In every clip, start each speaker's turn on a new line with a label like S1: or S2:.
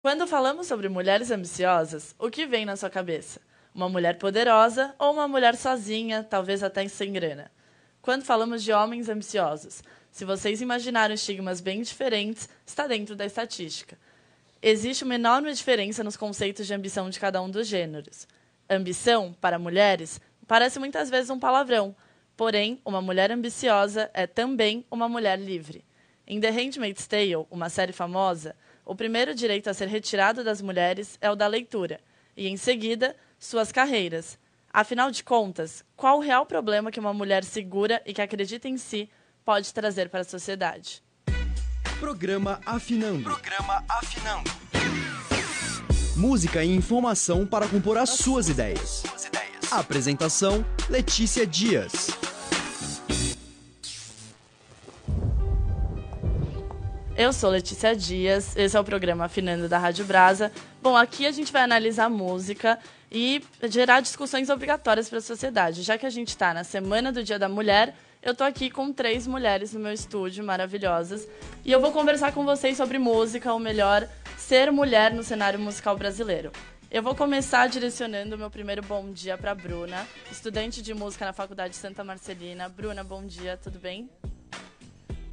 S1: Quando falamos sobre mulheres ambiciosas, o que vem na sua cabeça? Uma mulher poderosa ou uma mulher sozinha, talvez até sem grana? Quando falamos de homens ambiciosos, se vocês imaginaram estigmas bem diferentes, está dentro da estatística. Existe uma enorme diferença nos conceitos de ambição de cada um dos gêneros. Ambição, para mulheres, parece muitas vezes um palavrão, porém, uma mulher ambiciosa é também uma mulher livre. Em The Handmaid's Tale, uma série famosa, o primeiro direito a ser retirado das mulheres é o da leitura, e, em seguida, suas carreiras. Afinal de contas, qual o real problema que uma mulher segura e que acredita em si pode trazer para a sociedade?
S2: Programa Afinando.
S3: Programa Afinando.
S2: Música e informação para compor as suas ideias. Apresentação: Letícia Dias.
S1: Eu sou Letícia Dias, esse é o programa Afinando da Rádio Brasa. Bom, aqui a gente vai analisar música e gerar discussões obrigatórias para a sociedade. Já que a gente está na Semana do Dia da Mulher, eu tô aqui com três mulheres no meu estúdio, maravilhosas, e eu vou conversar com vocês sobre música, ou melhor, ser mulher no cenário musical brasileiro. Eu vou começar direcionando o meu primeiro bom dia para Bruna, estudante de música na Faculdade Santa Marcelina. Bruna, bom dia, tudo bem?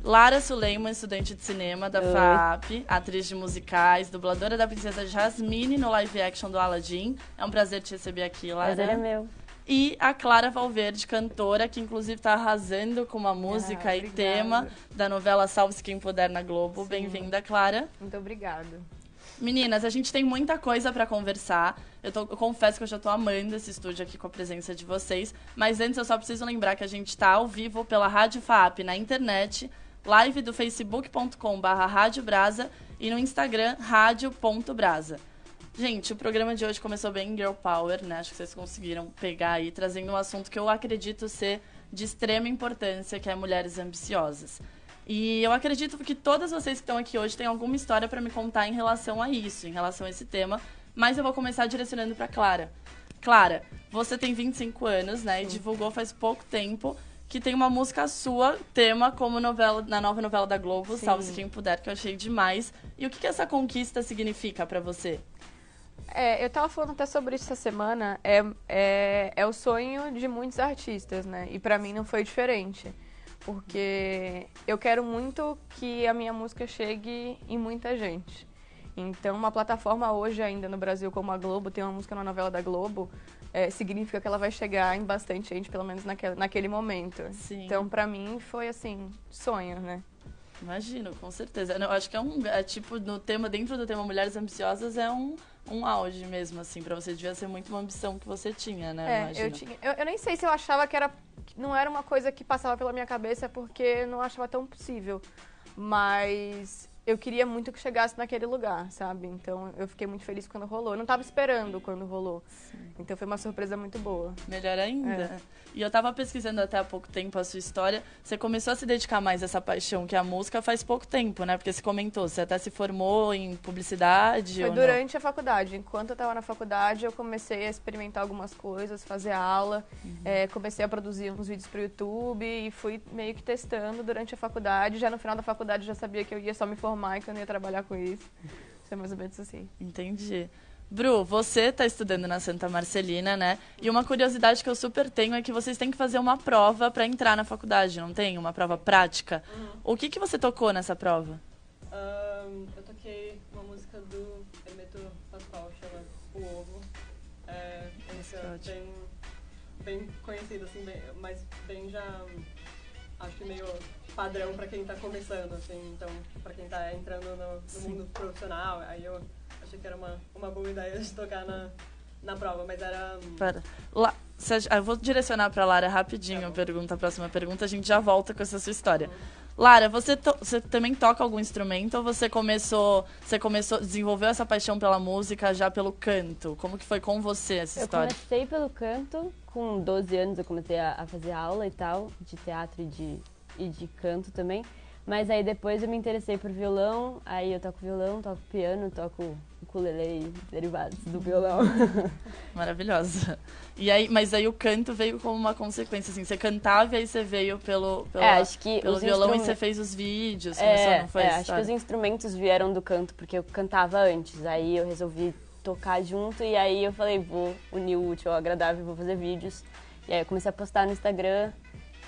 S1: Lara Suleiman, estudante de cinema da
S4: Oi.
S1: FAP, atriz de musicais, dubladora da princesa Jasmine no live action do Aladdin. É um prazer te receber aqui, Lara.
S4: Prazer é meu.
S1: E a Clara Valverde, cantora, que inclusive está arrasando com uma música e
S5: obrigada.
S1: tema da novela Salve-se Quem Puder na Globo. Bem-vinda, Clara.
S5: Muito obrigada.
S1: Meninas, a gente tem muita coisa para conversar. Eu, tô- eu confesso que eu já tô amando esse estúdio aqui com a presença de vocês. Mas antes eu só preciso lembrar que a gente está ao vivo pela Rádio FAP na internet, live do facebook.com barra e no Instagram rádio.brasa. Gente, o programa de hoje começou bem Girl Power, né? Acho que vocês conseguiram pegar aí, trazendo um assunto que eu acredito ser de extrema importância, que é mulheres ambiciosas. E eu acredito que todas vocês que estão aqui hoje têm alguma história para me contar em relação a isso, em relação a esse tema, mas eu vou começar direcionando para Clara. Clara, você tem 25 anos, né, e divulgou faz pouco tempo que tem uma música sua, tema como novela na nova novela da Globo,
S5: Sim.
S1: Salve-se Quem Puder, que eu achei demais. E o que, que essa conquista significa para você?
S5: É, eu tava falando até sobre isso essa semana. É, é, é o sonho de muitos artistas, né? E pra mim não foi diferente. Porque eu quero muito que a minha música chegue em muita gente. Então, uma plataforma hoje ainda no Brasil como a Globo, tem uma música na novela da Globo, é, significa que ela vai chegar em bastante gente, pelo menos naquele, naquele momento.
S1: Sim.
S5: Então, pra mim, foi assim, sonho, né?
S1: Imagino, com certeza. Eu acho que é um. É tipo, no tema, dentro do tema Mulheres Ambiciosas, é um, um auge mesmo, assim. Pra você devia ser muito uma ambição que você tinha, né?
S5: É, eu, tinha, eu, eu nem sei se eu achava que era. não era uma coisa que passava pela minha cabeça porque eu não achava tão possível. Mas eu queria muito que chegasse naquele lugar, sabe? Então eu fiquei muito feliz quando rolou. Eu não tava esperando quando rolou. Então foi uma surpresa muito boa.
S1: Melhor ainda.
S5: É.
S1: E eu tava pesquisando até há pouco tempo a sua história. Você começou a se dedicar mais a essa paixão que é a música faz pouco tempo, né? Porque você comentou, você até se formou em publicidade.
S5: Foi
S1: ou não?
S5: durante a faculdade. Enquanto eu tava na faculdade, eu comecei a experimentar algumas coisas, fazer aula, eh, comecei a produzir uns vídeos pro YouTube e fui meio que testando durante a faculdade. Já no final da faculdade eu já sabia que eu ia só me formar e que eu não ia trabalhar com isso. Isso é mais ou menos assim.
S1: Entendi. Bru, você está estudando na Santa Marcelina, né? E uma curiosidade que eu super tenho é que vocês têm que fazer uma prova para entrar na faculdade, não tem? Uma prova prática. O que, que você tocou nessa prova?
S6: Ahn, eu toquei uma música do Hermeto Pascoal, chama O Ovo. É uma música bem, bem conhecida, assim, bem- mas bem já, acho que meio padrão pra quem tá começando, assim. Então, pra quem tá entrando no, no mundo profissional, aí eu achei que era uma, uma boa ideia de tocar na, na prova, mas era...
S1: Pera. Cê- ah, Eu vou direcionar para Lara rapidinho
S6: Tá
S1: a pergunta, a próxima pergunta, a gente já volta com essa sua história. Lara, você, to- você também toca algum instrumento ou você começou, você começou, desenvolveu essa paixão pela música já pelo canto? Como que foi com você essa
S4: Eu
S1: história?
S4: comecei pelo canto, com 12 anos eu comecei a, a fazer aula e tal, de teatro e de, e de canto também. Mas aí depois eu me interessei por violão, aí eu toco violão, toco piano, toco ukulele e derivados do violão.
S1: Maravilhosa. E aí, mas aí o canto veio como uma consequência, assim, você cantava e aí você veio pelo, pela-
S4: É, acho que
S1: pelo violão e você fez os vídeos,
S4: É,
S1: não foi
S4: é, acho que os instrumentos vieram do canto, porque eu cantava antes. Aí eu resolvi tocar junto e aí eu falei, vou unir o útil ao agradável, vou fazer vídeos. E aí eu comecei a postar no Instagram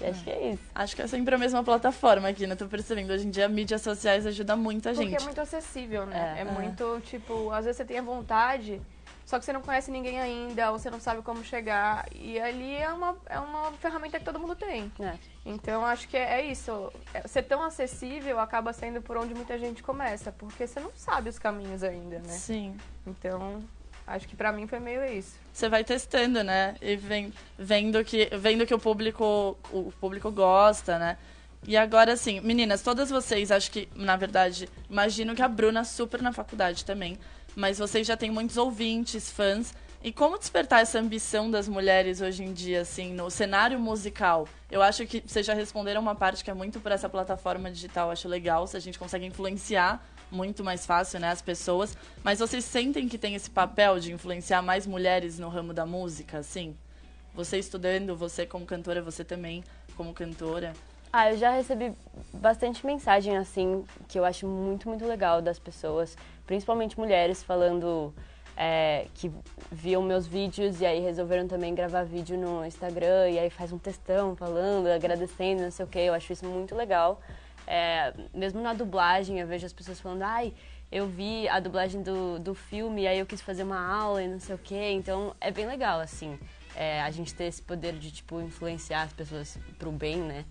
S4: e acho que é isso.
S1: Acho que é sempre a mesma plataforma aqui, né? Tô percebendo. Hoje em dia, mídias sociais ajudam muito a
S5: Porque
S1: gente.
S5: é muito acessível, né?
S4: É.
S5: É, muito, tipo, às vezes você tem a vontade, só que você não conhece ninguém ainda, ou você não sabe como chegar. E ali é uma, é uma ferramenta que todo mundo tem.
S4: É.
S5: Então, acho que é, é isso. É- Ser tão acessível acaba sendo por onde muita gente começa, porque você não sabe os caminhos ainda, né?
S1: Sim.
S5: Então, acho que pra mim foi meio isso.
S1: Você vai testando, né? E vem, vendo, que, vendo que o público, o público gosta, né? E agora, assim, meninas, todas vocês, acho que, na verdade, imagino que a Bruna super na faculdade também, mas vocês já têm muitos ouvintes, fãs. E como despertar essa ambição das mulheres hoje em dia, assim, no cenário musical? Eu acho que vocês já responderam uma parte que é muito por essa plataforma digital, acho legal, se a gente consegue influenciar muito mais fácil, né, as pessoas. Mas vocês sentem que tem esse papel de influenciar mais mulheres no ramo da música, assim? Você estudando, você como cantora, você também como cantora.
S4: Ah, eu já recebi bastante mensagem assim, que eu acho muito, muito legal das pessoas, principalmente mulheres, falando é, que viam meus vídeos e aí resolveram também gravar vídeo no Instagram e aí faz um textão falando, agradecendo, não sei o que. Eu acho isso muito legal. É, mesmo na dublagem, eu vejo as pessoas falando, ai, eu vi a dublagem do, do filme aí eu quis fazer uma aula e não sei o que. Então é bem legal, assim, é, a gente ter esse poder de, tipo, influenciar as pessoas pro bem, né?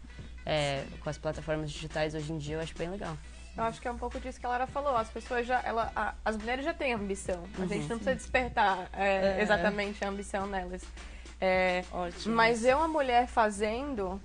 S4: é, com as plataformas digitais hoje em dia, eu acho bem legal.
S5: Eu acho que é um pouco disso que a Lara falou. As pessoas já. Ela, a- as mulheres já têm ambição. A
S1: Uhum.
S5: gente não precisa despertar é,
S1: É.
S5: exatamente a ambição nelas. É,
S1: Ótimo.
S5: mas eu, uma mulher fazendo,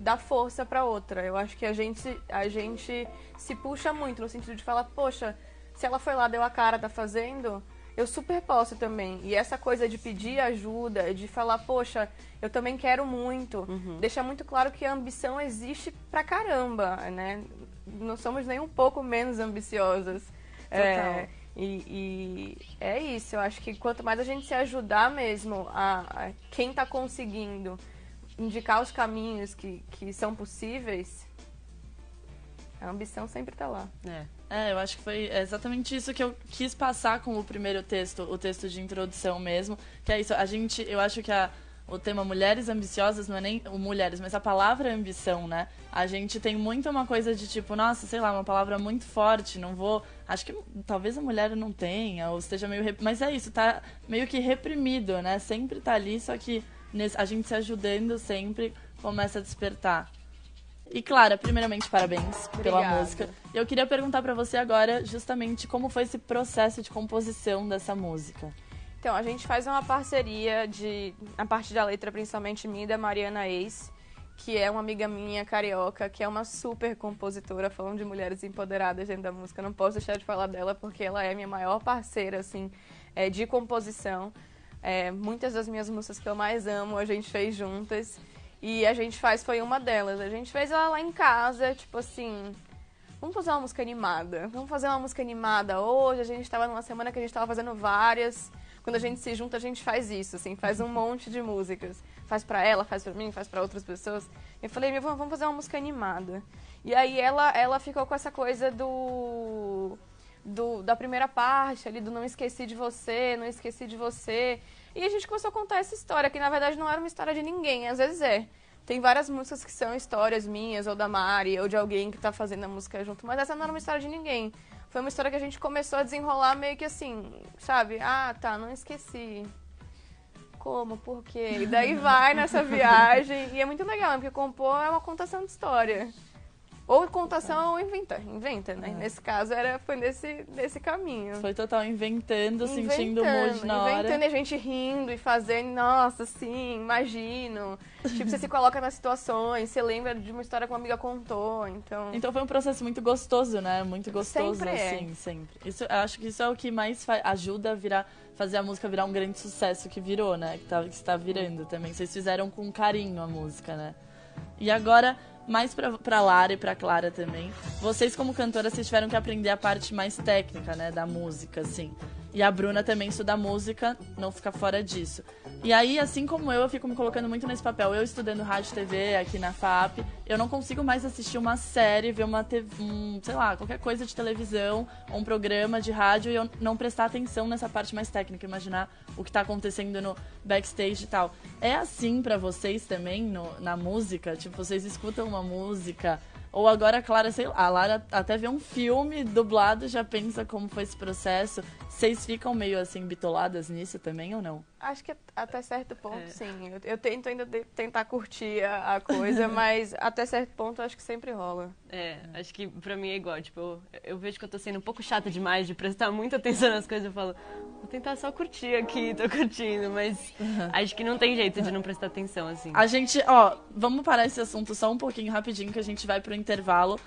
S5: é, dá força pra outra. Eu acho que a gente, a gente se puxa muito no sentido de falar, poxa, se ela foi lá, deu a cara, tá fazendo, eu super posso também. E essa coisa de pedir ajuda, de falar, poxa, eu também quero muito, deixa muito claro que a ambição existe pra caramba, né? Não somos nem um pouco menos ambiciosas. É, e, e é isso, eu acho que quanto mais a gente se ajudar mesmo a, a quem tá conseguindo indicar os caminhos que, que são possíveis, a ambição sempre tá lá.
S4: É.
S1: É, eu acho que foi exatamente isso que eu quis passar com o primeiro texto, o texto de introdução mesmo, que é isso, a gente, eu acho que a, o tema mulheres ambiciosas não é nem o mulheres, mas a palavra ambição, né? A gente tem muito uma coisa de tipo, nossa, sei lá, uma palavra muito forte, não vou, acho que talvez a mulher não tenha ou esteja meio, rep- mas é isso, tá meio que reprimido, né? Sempre tá ali, só que a gente se ajudando sempre começa a despertar. E Clara, primeiramente, parabéns pela
S5: Obrigada.
S1: música. Eu queria perguntar pra você agora, justamente, como foi esse processo de composição dessa música.
S5: Então, a gente faz uma parceria de. A parte da letra, principalmente minha e da Mariana Eis, que é uma amiga minha carioca, que é uma super compositora, falando de mulheres empoderadas dentro da música. Não posso deixar de falar dela, porque ela é minha maior parceira, assim, é, de composição. É, muitas das minhas músicas que eu mais amo, a gente fez juntas. E a gente faz, foi uma delas. A gente fez ela lá em casa, tipo assim, Vamos fazer uma música animada. Vamos fazer uma música animada hoje. A gente estava numa semana que a gente estava fazendo várias. Quando a gente se junta, a gente faz isso, assim, faz um monte de músicas. Faz pra ela, faz pra mim, faz pra outras pessoas. Eu falei, meu, vamos fazer uma música animada. E aí ela, ela ficou com essa coisa do, do da primeira parte ali, do não esqueci de você, não esqueci de você. E a gente começou a contar essa história, que na verdade não era uma história de ninguém, às vezes é. Tem várias músicas que são histórias minhas, ou da Mari, ou de alguém que tá fazendo a música junto, mas essa não era uma história de ninguém. Foi uma história que a gente começou a desenrolar meio que assim, sabe? Ah, tá, não esqueci. Como? Por quê? E daí vai nessa viagem. E é muito legal, né? porque compor é uma contação de história. Ou contação ou inventa. Inventa, né? Nesse caso era, foi nesse, nesse caminho.
S1: Foi total inventando, sentindo o
S5: Inventando,
S1: mood na hora.
S5: Inventando e a gente rindo e fazendo, nossa, sim, imagino. tipo, você se coloca nas situações, você lembra de uma história que uma amiga contou, então...
S1: Então foi um processo muito gostoso, né? Muito gostoso,
S5: Sempre é.
S1: assim, sempre. Isso, eu acho que isso é o que mais ajuda a virar, fazer a música virar um grande sucesso que virou, né? Que, tá, que está virando também. Vocês fizeram com carinho a música, né? E agora, mais pra, pra Lara e pra Clara também. Vocês, como cantoras, vocês tiveram que aprender a parte mais técnica, né? Da música, assim. E a Bruna também estuda música, não fica fora disso. E aí, assim como eu, eu fico me colocando muito nesse papel. Eu estudando rádio e TV aqui na FAP, eu não consigo mais assistir uma série, ver uma TV, um, sei lá, qualquer coisa de televisão, um programa de rádio e eu não prestar atenção nessa parte mais técnica, imaginar o que tá acontecendo no backstage e tal. É assim para vocês também no, na música? Tipo, vocês escutam uma música, ou agora a Clara, sei lá, a Lara até vê um filme dublado já pensa como foi esse processo. Vocês ficam meio assim bitoladas nisso também ou não?
S5: Acho que até certo ponto, sim. Eu, eu tento ainda de- tentar curtir a, a coisa, mas até certo ponto eu acho que sempre rola.
S4: É, acho que pra mim é igual. Tipo, eu, eu vejo que eu tô sendo um pouco chata demais de prestar muita atenção nas coisas. Eu falo, vou tentar só curtir aqui, tô curtindo, mas acho que não tem jeito de não prestar atenção, assim.
S1: A gente, ó, vamos parar esse assunto só um pouquinho rapidinho que a gente vai pro intervalo.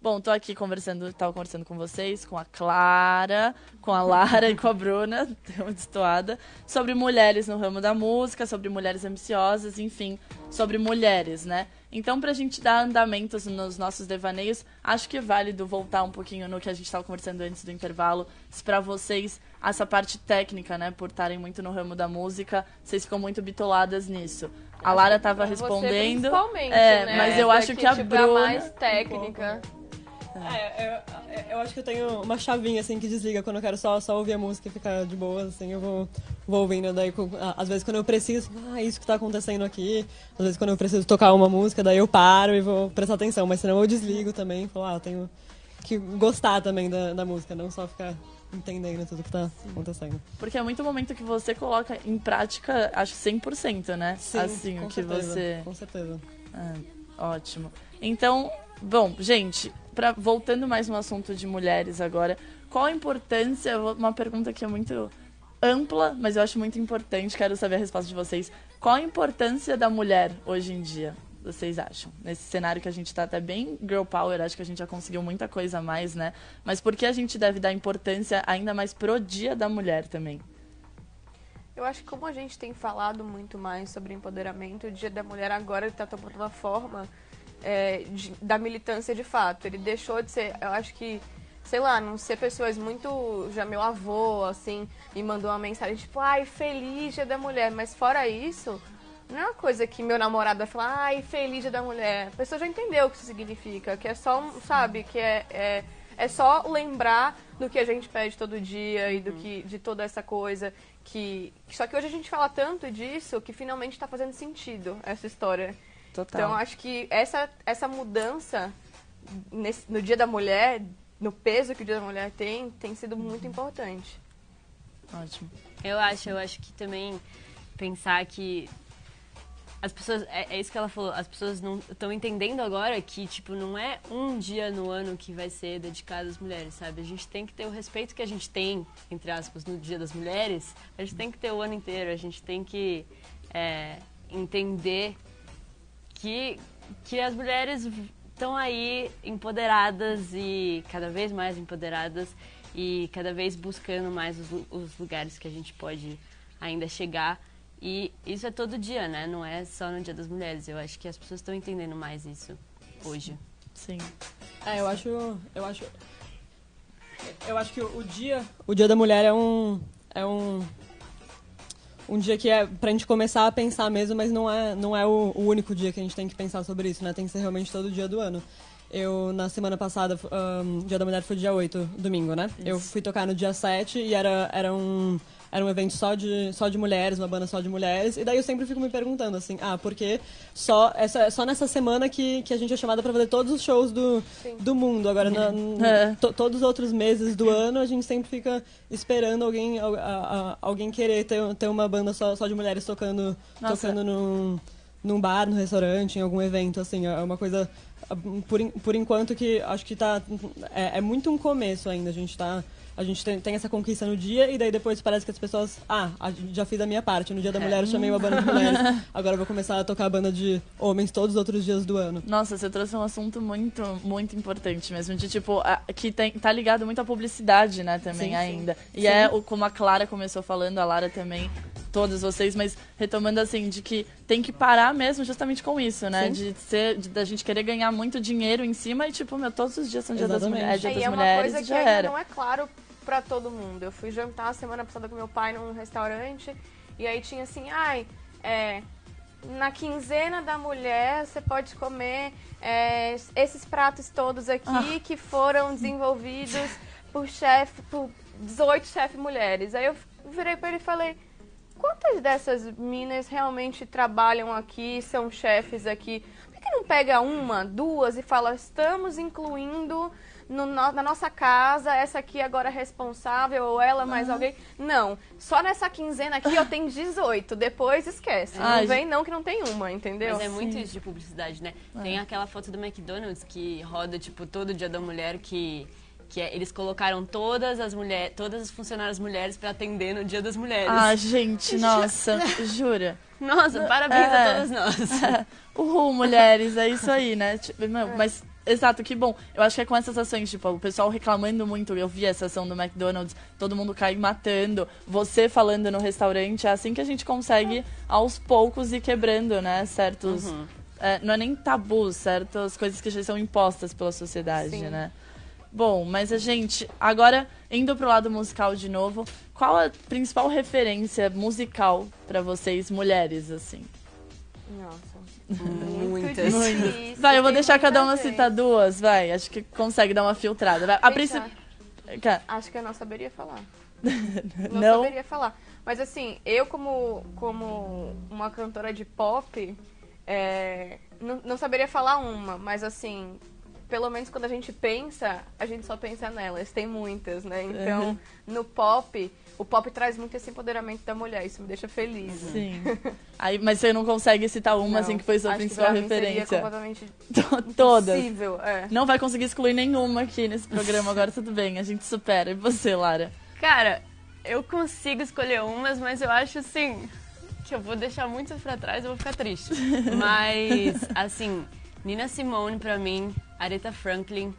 S1: Bom, tô aqui conversando, tava conversando com vocês, com a Clara, com a Lara e com a Bruna, deu uma destoada, sobre mulheres no ramo da música, sobre mulheres ambiciosas, enfim, sobre mulheres, né? Então, pra gente dar andamentos nos nossos devaneios, acho que é válido voltar um pouquinho no que a gente tava conversando antes do intervalo, se pra vocês essa parte técnica, né, por estarem muito no ramo da música, vocês ficam muito bitoladas nisso. A Lara tava
S5: Pra você
S1: respondendo.
S5: principalmente,
S1: é,
S5: né?
S1: mas eu
S5: Pra
S1: acho que a
S5: tipo,
S1: Bruna.
S5: É mais técnica.
S6: É, eu, eu acho que eu tenho uma chavinha assim que desliga quando eu quero só, só ouvir a música e ficar de boa, assim, eu vou, vou ouvindo. Daí, às vezes quando eu preciso, ah, isso que tá acontecendo aqui. Às vezes quando eu preciso tocar uma música, daí eu paro e vou prestar atenção. Mas senão eu desligo também e falo, ah, eu tenho que gostar também da, da música, não só ficar entendendo tudo que tá acontecendo.
S1: Porque é muito momento que você coloca em prática, acho 100%, né?
S6: Sim,
S1: assim,
S6: com
S1: o que
S6: certeza,
S1: você.
S6: Com certeza.
S1: Ah, ótimo. Então, bom, gente, pra, voltando mais no assunto de mulheres agora, qual a importância? Uma pergunta que é muito ampla, mas eu acho muito importante, quero saber a resposta de vocês. Qual a importância da mulher hoje em dia? Vocês acham? Nesse cenário que a gente tá até bem girl power, acho que a gente já conseguiu muita coisa a mais, né? Mas por que a gente deve dar importância ainda mais pro dia da mulher também?
S5: Eu acho que como a gente tem falado muito mais sobre empoderamento, o Dia da Mulher agora está tomando uma forma é, de- da militância de fato. Ele deixou de ser, eu acho que, sei lá, não ser pessoas muito. Já meu avô, assim, me mandou uma mensagem tipo, ai, feliz Dia da Mulher. Mas fora isso, não é uma coisa que meu namorado vai falar, ai, feliz Dia da Mulher. A pessoa já entendeu o que isso significa, que é só, sabe, que é, é, é só lembrar do que a gente pede todo dia e do que de toda essa coisa que só que hoje a gente fala tanto disso que finalmente está fazendo sentido essa história.
S1: Total.
S5: Então acho que essa essa mudança nesse- no Dia da Mulher, no peso que o Dia da Mulher tem, tem sido muito importante.
S1: Ótimo.
S4: Eu acho, eu acho que também pensar que as pessoas, é, é isso que ela falou, as pessoas não estão entendendo agora que, tipo, não é um dia no ano que vai ser dedicado às mulheres, sabe? A gente tem que ter o respeito que a gente tem, entre aspas, no Dia das Mulheres, a gente tem que ter o ano inteiro, a gente tem que é, entender que, que as mulheres estão aí empoderadas e cada vez mais empoderadas e cada vez buscando mais os, os lugares que a gente pode ainda chegar. E isso é todo dia, né? Não é só no Dia das Mulheres. Eu acho que as pessoas estão entendendo mais isso hoje.
S1: Sim.
S6: É, eu acho. Eu acho. Eu acho que o dia. O dia da mulher é um. É um. Um dia que é pra gente começar a pensar mesmo, mas não é, não é o, o único dia que a gente tem que pensar sobre isso, né? Tem que ser realmente todo dia do ano. Eu, na semana passada, um, Dia da Mulher foi dia 8, domingo, né? Eu fui tocar no dia 7 e era, era um. Era um evento só de, só de mulheres, uma banda só de mulheres. E daí eu sempre fico me perguntando assim, ah, porque só, essa, só nessa semana que, que a gente é chamada pra fazer todos os shows do, do mundo. Agora, na, n-
S1: É.
S6: to- todos os outros meses do ano, a gente sempre fica esperando alguém, al- a- a- alguém querer ter, ter uma banda só, só de mulheres tocando,
S1: Nossa.
S6: tocando num, num bar, no restaurante, em algum evento, assim. É uma coisa, por, por enquanto, que acho que tá... É, é muito um começo ainda. A gente tá... A gente tem, tem essa conquista no dia e daí depois parece que as pessoas... Ah, já fiz a minha parte. No dia da mulher eu chamei uma banda de mulheres. Agora eu vou começar a tocar a banda de homens todos os outros dias do ano.
S1: Nossa, você trouxe um assunto muito, muito importante mesmo. De tipo, a- que tem, tá ligado muito à publicidade, né, também
S6: Sim, sim.
S1: ainda. E
S6: Sim.
S1: é o, como a Clara começou falando, a Lara também, todos vocês, mas retomando assim, de que tem que parar mesmo justamente com isso, né?
S6: Sim.
S1: De ser, de, da gente querer ganhar muito dinheiro em cima e, tipo, meu, todos os dias são dia das
S6: Exatamente.
S1: mulheres, é dia
S5: É,
S1: das
S5: e é uma
S1: mulheres
S5: coisa que ainda
S1: era.
S5: não é claro pra todo mundo. Eu fui jantar semana passada com meu pai num restaurante e aí tinha assim, ai, é, na quinzena da mulher você pode comer é, esses pratos todos aqui que foram desenvolvidos por chefe, por 18 chefes mulheres. Aí eu virei pra ele e falei, quantas dessas minas realmente trabalham aqui, são chefes aqui? Por que não pega uma, duas e fala, estamos incluindo no- na nossa casa, essa aqui agora é responsável, ou ela mais alguém? Não, só nessa quinzena aqui eu tenho 18, depois esquece.
S1: Ai,
S5: não vem não que não tem uma, entendeu?
S4: Mas é muito isso de publicidade, né? Tem aquela foto do McDonald's que roda, tipo, todo dia da mulher que. Que é- eles colocaram todas as mulheres, todas as funcionárias mulheres pra atender no Dia das Mulheres.
S1: Ah, gente, nossa, jura?
S4: Nossa, parabéns
S1: É.
S4: a todas nós.
S1: Uhul, mulheres, é isso aí, né? Tipo, não, Mas, exato, que bom. Eu acho que é com essas ações, tipo, o pessoal reclamando muito. Eu vi essa ação do McDonald's, todo mundo cai matando. Você falando no restaurante, é assim que a gente consegue, aos poucos, ir quebrando, né? Certos. é, não é nem tabus, certas coisas que já são impostas pela sociedade,
S5: Sim.
S1: né? Bom, mas a gente, agora indo pro lado musical de novo, qual a principal referência musical pra vocês, mulheres, assim?
S5: Nossa.
S4: Muitas.
S5: difícil,
S1: Vai, eu vou deixar cada uma citar duas, vai. Acho que consegue dar uma filtrada. Vai. A principal.
S5: Acho que eu não saberia falar.
S1: Não?
S5: Não saberia falar. Mas assim, eu como, como uma cantora de pop, é, não, não saberia falar uma, mas assim, pelo menos quando a gente pensa, a gente só pensa nelas. Tem muitas, né? Então,
S1: Uhum.
S5: no pop, o pop traz muito esse empoderamento da mulher. Isso me deixa feliz.
S1: Sim. Aí, mas você não consegue citar uma, assim,
S5: Não,
S1: que foi sua
S5: acho
S1: principal
S5: pra mim seria
S1: referência.
S5: completamente
S1: To- Todas.
S5: impossível. É.
S1: Não vai conseguir excluir nenhuma aqui nesse programa, agora tudo bem, a gente supera. E você, Lara?
S4: Cara, eu consigo escolher umas, mas eu acho assim que eu vou deixar muitas pra trás, eu vou ficar triste. Mas, assim, Nina Simone pra mim, Aretha Franklin,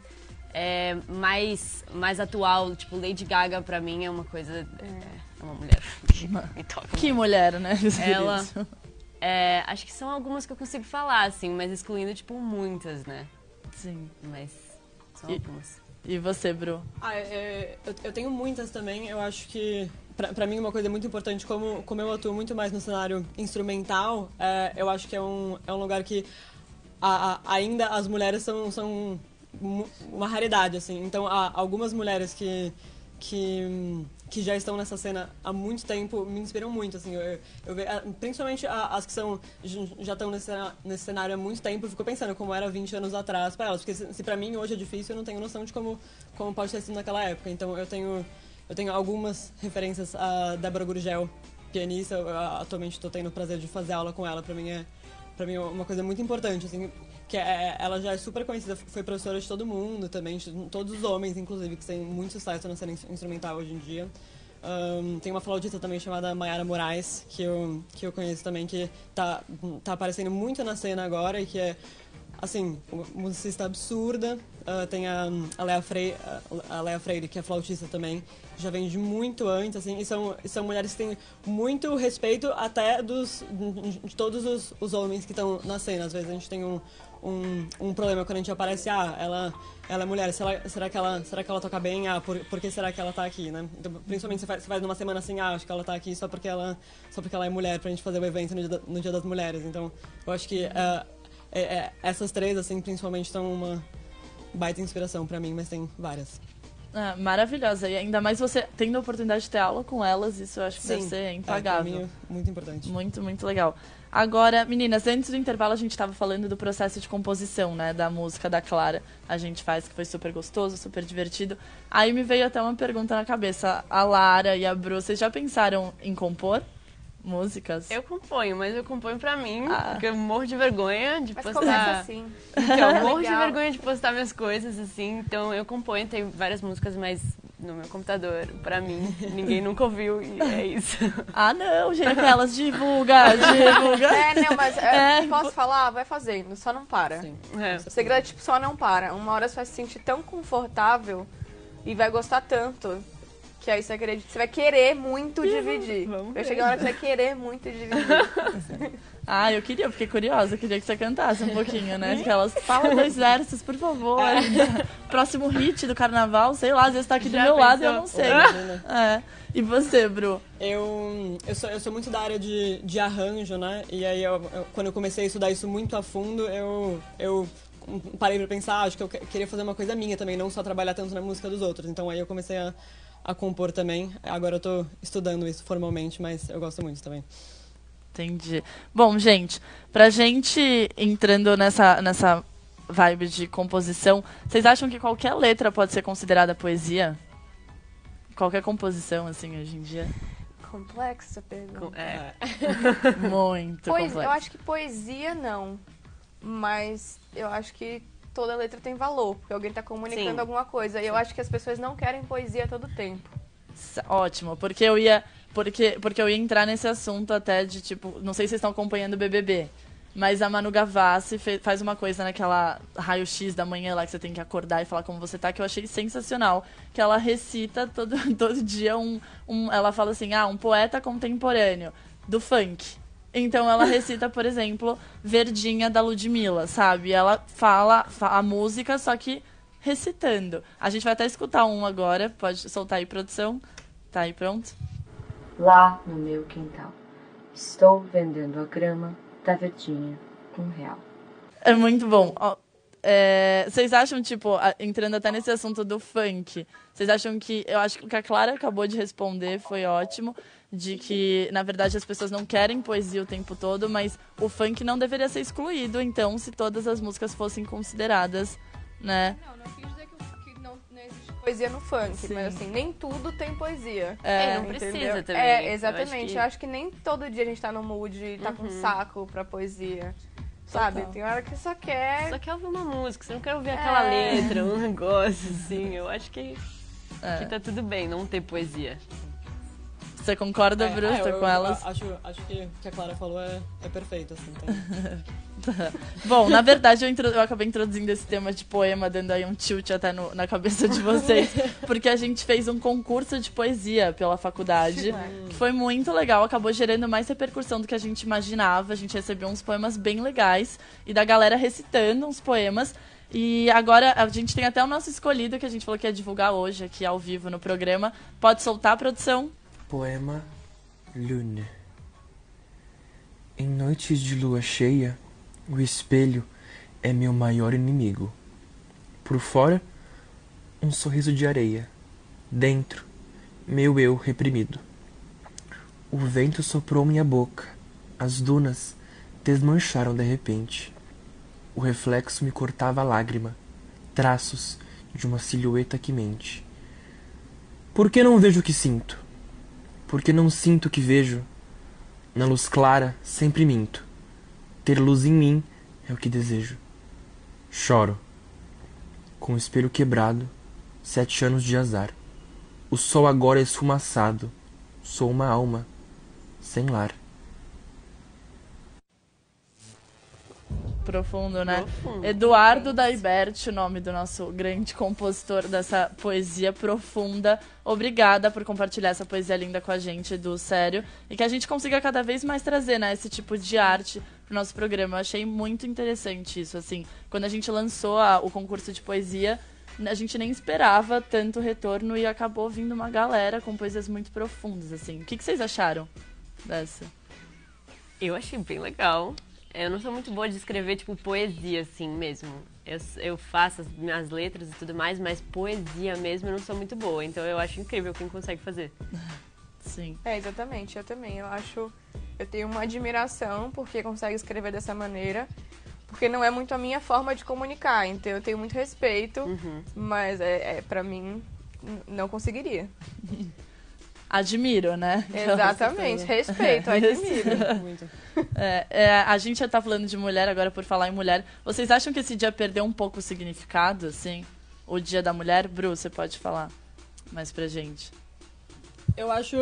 S4: é mais, mais atual, tipo Lady Gaga pra mim é uma coisa. É, é uma mulher que me toca.
S1: Que mulher, né?
S4: Ela. É, acho que são algumas que eu consigo falar, assim, mas excluindo, tipo, muitas, né?
S1: Sim.
S4: Mas são
S1: E-
S4: algumas.
S1: E você, Bru?
S6: Ah, é, eu, eu tenho muitas também. Eu acho que, pra, pra mim, uma coisa muito importante, como, como eu atuo muito mais no cenário instrumental, é, eu acho que é um, é um lugar que a- a- ainda as mulheres são, são uma raridade, assim. Então, algumas mulheres que, que, que já estão nessa cena há muito tempo me inspiram muito, assim. Eu, eu, principalmente as que são, já estão nesse, nesse cenário há muito tempo, eu fico pensando como era 20 anos atrás para elas. Porque se, se para mim hoje é difícil, eu não tenho noção de como, como pode ter sido naquela época. Então, eu tenho, eu tenho algumas referências a Débora Gurgel, pianista. Eu, atualmente estou tendo o prazer de fazer aula com ela. Para mim é para mim uma coisa muito importante, assim, que é, ela já é super conhecida, foi professora de todo mundo também, todos os homens, inclusive, que têm muito sucesso na cena ins- instrumental hoje em dia. Ahn, tem uma flautista também chamada Mayara Moraes, que eu, que eu conheço também, que tá, tá aparecendo muito na cena agora e que é, assim, musicista absurda. Ah, tem a, a, Lea Freire, a Lea Freire, que é flautista também, já vem de muito antes, assim, e são, são mulheres que têm muito respeito até dos, de todos os, os homens que estão na cena. Às vezes a gente tem um, um, um problema quando a gente aparece, ah, ela, ela é mulher, será, será, que ela, será que ela toca bem? Ah, por, por que será que ela tá aqui, né? Então, principalmente você faz, você faz numa semana assim, ah, acho que ela tá aqui só porque ela, só porque ela é mulher, pra gente fazer o evento no dia, no dia das mulheres. Então, eu acho que ah, é- é- essas três, assim, principalmente, estão uma baita inspiração pra mim, mas tem várias.
S1: Ah, maravilhosa. E ainda mais você tendo a oportunidade de ter aula com elas, isso eu acho que deve ser
S6: É,
S1: impagável.
S6: é muito importante.
S1: Muito, muito legal. Agora, meninas, antes do intervalo a gente estava falando do processo de composição, né, da música da Clara. A gente faz que foi super gostoso, super divertido. Aí me veio até uma pergunta na cabeça. A Lara e a Bru, vocês já pensaram em compor músicas?
S4: Eu componho, mas eu componho pra mim,
S1: Ah.
S4: porque eu morro de vergonha de
S5: Mas
S4: postar.
S5: começa assim.
S4: Então, eu morro de vergonha de postar minhas coisas, assim. Então eu componho, tem várias músicas, mas no meu computador, pra mim, ninguém nunca ouviu e é isso.
S1: Ah, não, gente, aquelas divulga, divulga.
S5: É, não, mas é,
S1: É.
S5: posso falar? Vai fazendo, só não para.
S6: Sim.
S4: É.
S5: O segredo é tipo, só não para. Uma hora você vai se sentir tão confortável e vai gostar tanto Que aí você, acredita, você vai querer muito dividir.
S6: Vamos
S5: Vai
S6: ver.
S5: chegar uma hora que você vai querer muito dividir.
S1: Ah, eu queria, eu fiquei curiosa, eu queria que você cantasse um pouquinho, né? Aquelas, fala dois versos, por favor. Próximo hit do carnaval, sei lá, às vezes tá aqui do
S4: Já
S1: meu lado e eu
S4: pensou?
S1: não sei. É. E você, Bru?
S6: Eu, eu, sou, eu sou muito da área de, de arranjo, né? E aí, eu, eu- quando eu comecei a estudar isso muito a fundo, eu, eu parei pra pensar, acho que eu que- queria fazer uma coisa minha também, não só trabalhar tanto na música dos outros. Então aí eu comecei a, a compor também. Agora eu tô estudando isso formalmente, mas eu gosto muito também.
S1: Entendi. Bom, gente, pra gente entrando nessa, nessa vibe de composição, vocês acham que qualquer letra pode ser considerada poesia? Qualquer composição, assim, hoje em dia?
S5: Complexa pergunta.
S4: É.
S1: Muito
S5: Pois,
S1: complexo.
S5: eu acho que poesia não. Mas eu acho que toda letra tem valor, porque alguém tá comunicando
S4: Sim.
S5: alguma coisa. E eu acho que as pessoas não querem poesia todo tempo.
S1: Ótimo, porque eu ia. Porque, porque eu ia entrar nesse assunto até de tipo. Não sei se vocês estão acompanhando o BBB. Mas a Manu Gavassi fe- faz uma coisa naquela raio-x da manhã lá que você tem que acordar e falar como você tá, que eu achei sensacional. Que ela recita todo, todo dia um, um. Ela fala assim: ah, um poeta contemporâneo do funk. Então ela recita, por exemplo, Verdinha da Ludmilla, sabe? Ela fala fa- a música, só que recitando. A gente vai até escutar um agora. Pode soltar aí, produção. Tá aí pronto?
S3: Lá no meu quintal, estou vendendo a grama da verdinha, um real.
S1: É muito bom. É, vocês acham, tipo, a- entrando até nesse assunto do funk, vocês acham que. Eu acho que o que a Clara acabou de responder foi ótimo. De que, na verdade, as pessoas não querem poesia o tempo todo, mas o funk não deveria ser excluído, então, se todas as músicas fossem consideradas, né?
S5: Não, não quis dizer que, não, existe poesia no funk,
S1: Sim.
S5: mas assim, nem tudo tem poesia.
S1: É,
S4: não precisa
S5: Entendeu?
S4: também.
S5: É,
S4: Eu
S5: exatamente.
S4: acho que-
S5: Eu acho que nem todo dia a gente tá no mood e tá com saco pra poesia. Sabe?
S6: Total.
S5: Tem hora que só quer.
S4: Só quer ouvir uma música, você não quer ouvir aquela letra, um negócio assim. Eu acho que,
S1: É.
S4: que tá tudo bem não ter poesia.
S1: Você concorda,
S6: É,
S1: Bruce,
S6: é,
S1: com elas?
S6: eu Acho, acho que o que a Clara falou é, é perfeito, assim. Tem,
S1: Bom, na verdade, eu, intro- eu acabei introduzindo esse tema de poema, dando aí um tilt até no- na cabeça de vocês, porque a gente fez um concurso de poesia pela faculdade, que foi muito legal, acabou gerando mais repercussão do que a gente imaginava. A gente recebeu uns poemas bem legais e da galera recitando uns poemas. E agora a gente tem até o nosso escolhido, que a gente falou que ia divulgar hoje aqui ao vivo no programa. Pode soltar a produção?
S7: Poema Lune. Em noites de lua cheia, o espelho é meu maior inimigo. Por fora, um sorriso de areia. Dentro, meu eu reprimido. O vento soprou minha boca. As dunas desmancharam de repente. O reflexo me cortava a lágrima. Traços de uma silhueta que mente. Por que não vejo o que sinto? Porque não sinto o que vejo. Na luz clara, sempre minto. Ter luz em mim é o que desejo. Choro. Com o espelho quebrado, sete anos de azar. O sol agora é esfumaçado. Sou uma alma sem lar.
S1: Profundo, né?
S4: Profundo.
S1: Eduardo Daiberti, o nome do nosso grande compositor dessa poesia profunda. Obrigada por compartilhar essa poesia linda com a gente, do sério. E que a gente consiga cada vez mais trazer, né, esse tipo de arte pro nosso programa. Eu achei muito interessante isso, assim. Quando a gente lançou a- o concurso de poesia, a gente nem esperava tanto retorno e acabou vindo uma galera com poesias muito profundas, assim. O que, que vocês acharam dessa?
S4: Eu achei bem legal. Eu não sou muito boa de escrever, tipo, poesia, assim, mesmo. Eu, eu faço as minhas letras e tudo mais, mas poesia mesmo eu não sou muito boa. Então eu acho incrível quem consegue fazer.
S1: Sim.
S5: É, exatamente, eu também. Eu acho. Eu tenho uma admiração porque consegue escrever dessa maneira. Porque não é muito a minha forma de comunicar. Então eu tenho muito respeito. Mas é, é para mim, não conseguiria.
S1: Admiro, né?
S5: Exatamente, respeito, admiro.
S6: muito.
S1: É, é, a gente já tá falando de mulher, agora por falar em mulher. Vocês acham que esse dia perdeu um pouco o significado, assim? O dia da mulher? Bru, você pode falar mais pra gente.
S6: Eu acho,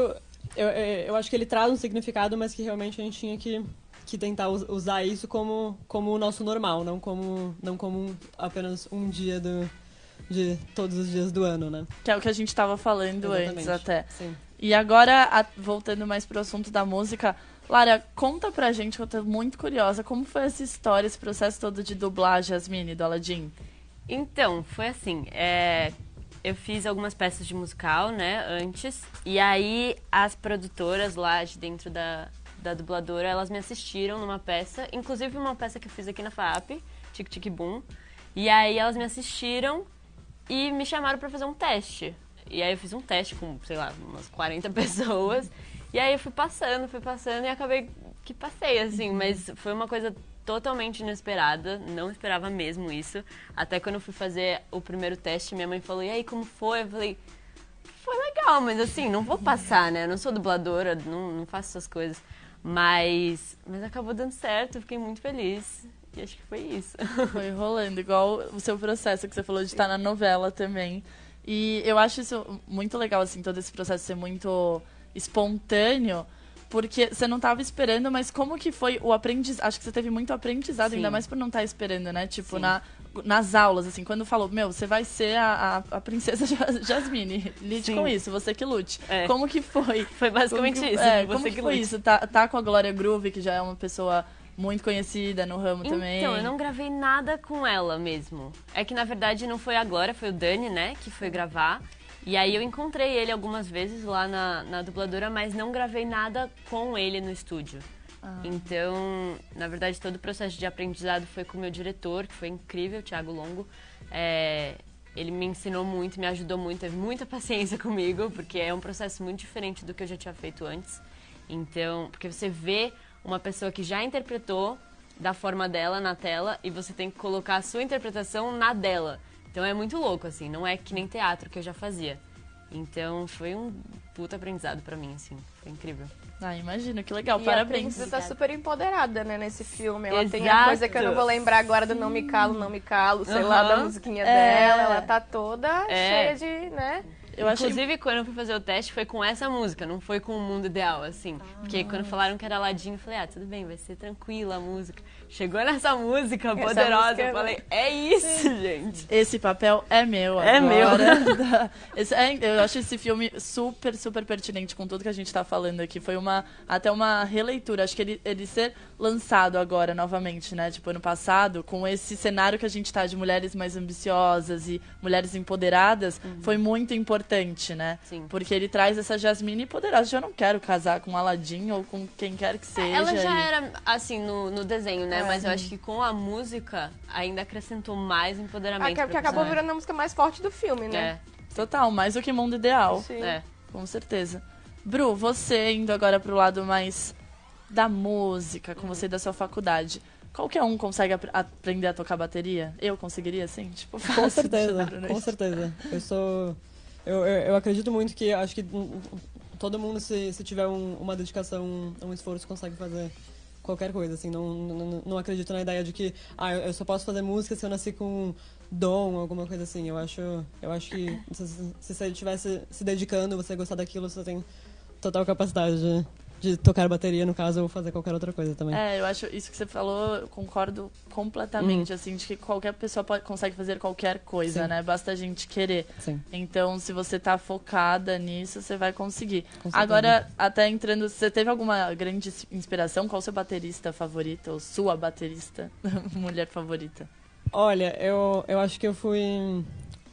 S6: eu, eu acho que ele traz um significado, mas que realmente a gente tinha que, que tentar us- usar isso como, como o nosso normal, não como, não como um- apenas um dia do, de todos os dias do ano, né?
S1: Que é o que a gente tava falando antes
S6: Exatamente.
S1: até.
S6: Sim.
S1: E agora, a- voltando mais pro assunto da música, Lara, conta pra gente, que eu tô muito curiosa, como foi essa história, esse processo todo de dublar Jasmine do Aladdin?
S4: Então, foi assim, é, eu fiz algumas peças de musical, né, antes, e aí as produtoras lá de dentro da, da dubladora, elas me assistiram numa peça, inclusive uma peça que eu fiz aqui na FAP, Tic Tic Boom, e aí elas me assistiram e me chamaram pra fazer um teste. E aí eu fiz um teste com, sei lá, umas 40 pessoas, e aí eu fui passando, fui passando e acabei que passei, assim, mas foi uma coisa totalmente inesperada, não esperava mesmo isso. Até quando eu fui fazer o primeiro teste, minha mãe falou: "E aí, como foi?" Eu falei: "Foi legal, mas assim, não vou passar, né? Eu não sou dubladora, não, não faço essas coisas". Mas mas acabou dando certo, fiquei muito feliz. E acho que foi isso.
S1: Foi rolando, igual o seu processo que você falou de estar na novela também. E eu acho isso muito legal, assim, todo esse processo ser muito espontâneo, porque você não estava esperando, mas como que foi o aprendizado? Acho que você teve muito aprendizado,
S4: Sim.
S1: ainda mais por não estar esperando, né? Tipo,
S4: Sim.
S1: na, nas aulas, assim, quando falou, meu, você vai ser a, a, a princesa Ja- Jasmine, lide
S4: Sim.
S1: com isso, você que lute.
S4: É.
S1: Como que foi?
S4: Foi basicamente
S1: que-
S4: isso.
S1: É,
S4: você
S1: como que,
S4: que
S1: foi isso? Tá, tá com a Glória Groove, que já é uma pessoa muito conhecida no ramo também.
S4: Então, eu não gravei nada com ela mesmo. É que na verdade não foi agora, foi o Dani, né, que foi gravar. E aí eu encontrei ele algumas vezes lá na, na dubladora, mas não gravei nada com ele no estúdio. Então, na verdade, todo o processo de aprendizado foi com o meu diretor, que foi incrível, o Thiago Longo. É, ele me ensinou muito, me ajudou muito, teve muita paciência comigo, porque é um processo muito diferente do que eu já tinha feito antes. Então, porque você vê uma pessoa que já interpretou da forma dela na tela e você tem que colocar a sua interpretação na dela. Então é muito louco, assim, não é que nem teatro que eu já fazia. Então foi um puta aprendizado pra mim, assim, foi incrível.
S1: Ah, imagino, que legal,
S5: E a
S1: parabéns.
S5: princesa tá super empoderada, né, nesse filme. Ela tem a
S4: Exato.
S5: coisa que eu não vou lembrar agora do Não Me Calo, Não Me Calo, sei lá, da musiquinha
S1: É.
S5: dela. Ela tá toda
S4: É.
S5: cheia de, né?
S1: Eu achei
S4: Inclusive, quando eu fui fazer o teste, foi com essa música, não foi com o mundo ideal, assim. Porque quando falaram que era Aladdin, eu falei, ah, tudo bem, vai ser tranquila a música. Chegou nessa música
S5: Essa
S4: poderosa,
S5: música é-
S4: eu falei, é isso, gente.
S1: Esse papel é meu
S4: É
S1: agora. Esse- é, eu acho esse filme super, super pertinente com tudo que a gente tá falando aqui. Foi uma até uma releitura. Acho que ele, ele ser lançado agora novamente, né? Tipo, ano passado, com esse cenário que a gente tá de mulheres mais ambiciosas e mulheres empoderadas, foi muito importante, né?
S4: Sim.
S1: Porque ele traz essa Jasmine poderosa. Eu não quero casar com Aladdin ou com quem quer que seja.
S4: Ela já
S1: e-
S4: era, assim, no, no desenho, né?
S1: É.
S4: Mas eu acho que com a música ainda acrescentou mais empoderamento.
S5: Ah, que,
S4: pra
S5: que acabou virando a música mais forte do filme, né?
S1: Total, mais do que mundo ideal.
S5: Sim.
S4: É, é.
S1: Com certeza. Bru, você indo agora pro lado mais da música, com você e da sua faculdade. Qualquer um consegue ap- aprender a tocar bateria? Eu conseguiria, assim? Tipo,
S6: Com certeza, com certeza. Eu sou. Eu, eu, eu acredito muito que acho que todo mundo, se, se tiver um- uma dedicação, um esforço, consegue fazer qualquer coisa. Assim, não, não, não acredito na ideia de que ah, eu só posso fazer música se eu nasci com dom, alguma coisa assim. Eu acho, eu acho que se, se você estivesse se dedicando, você gostar daquilo, você tem total capacidade de, de tocar bateria, no caso, ou fazer qualquer outra coisa também.
S1: É, eu acho isso que você falou, eu concordo completamente, assim, de que qualquer pessoa pode, consegue fazer qualquer coisa,
S6: Sim.
S1: né? Basta a gente querer.
S6: Sim.
S1: Então, se você tá focada nisso, você vai conseguir. Agora, até entrando, você teve alguma grande inspiração? Qual o seu baterista favorito? Ou sua baterista mulher favorita?
S6: Olha, eu, eu acho que eu fui.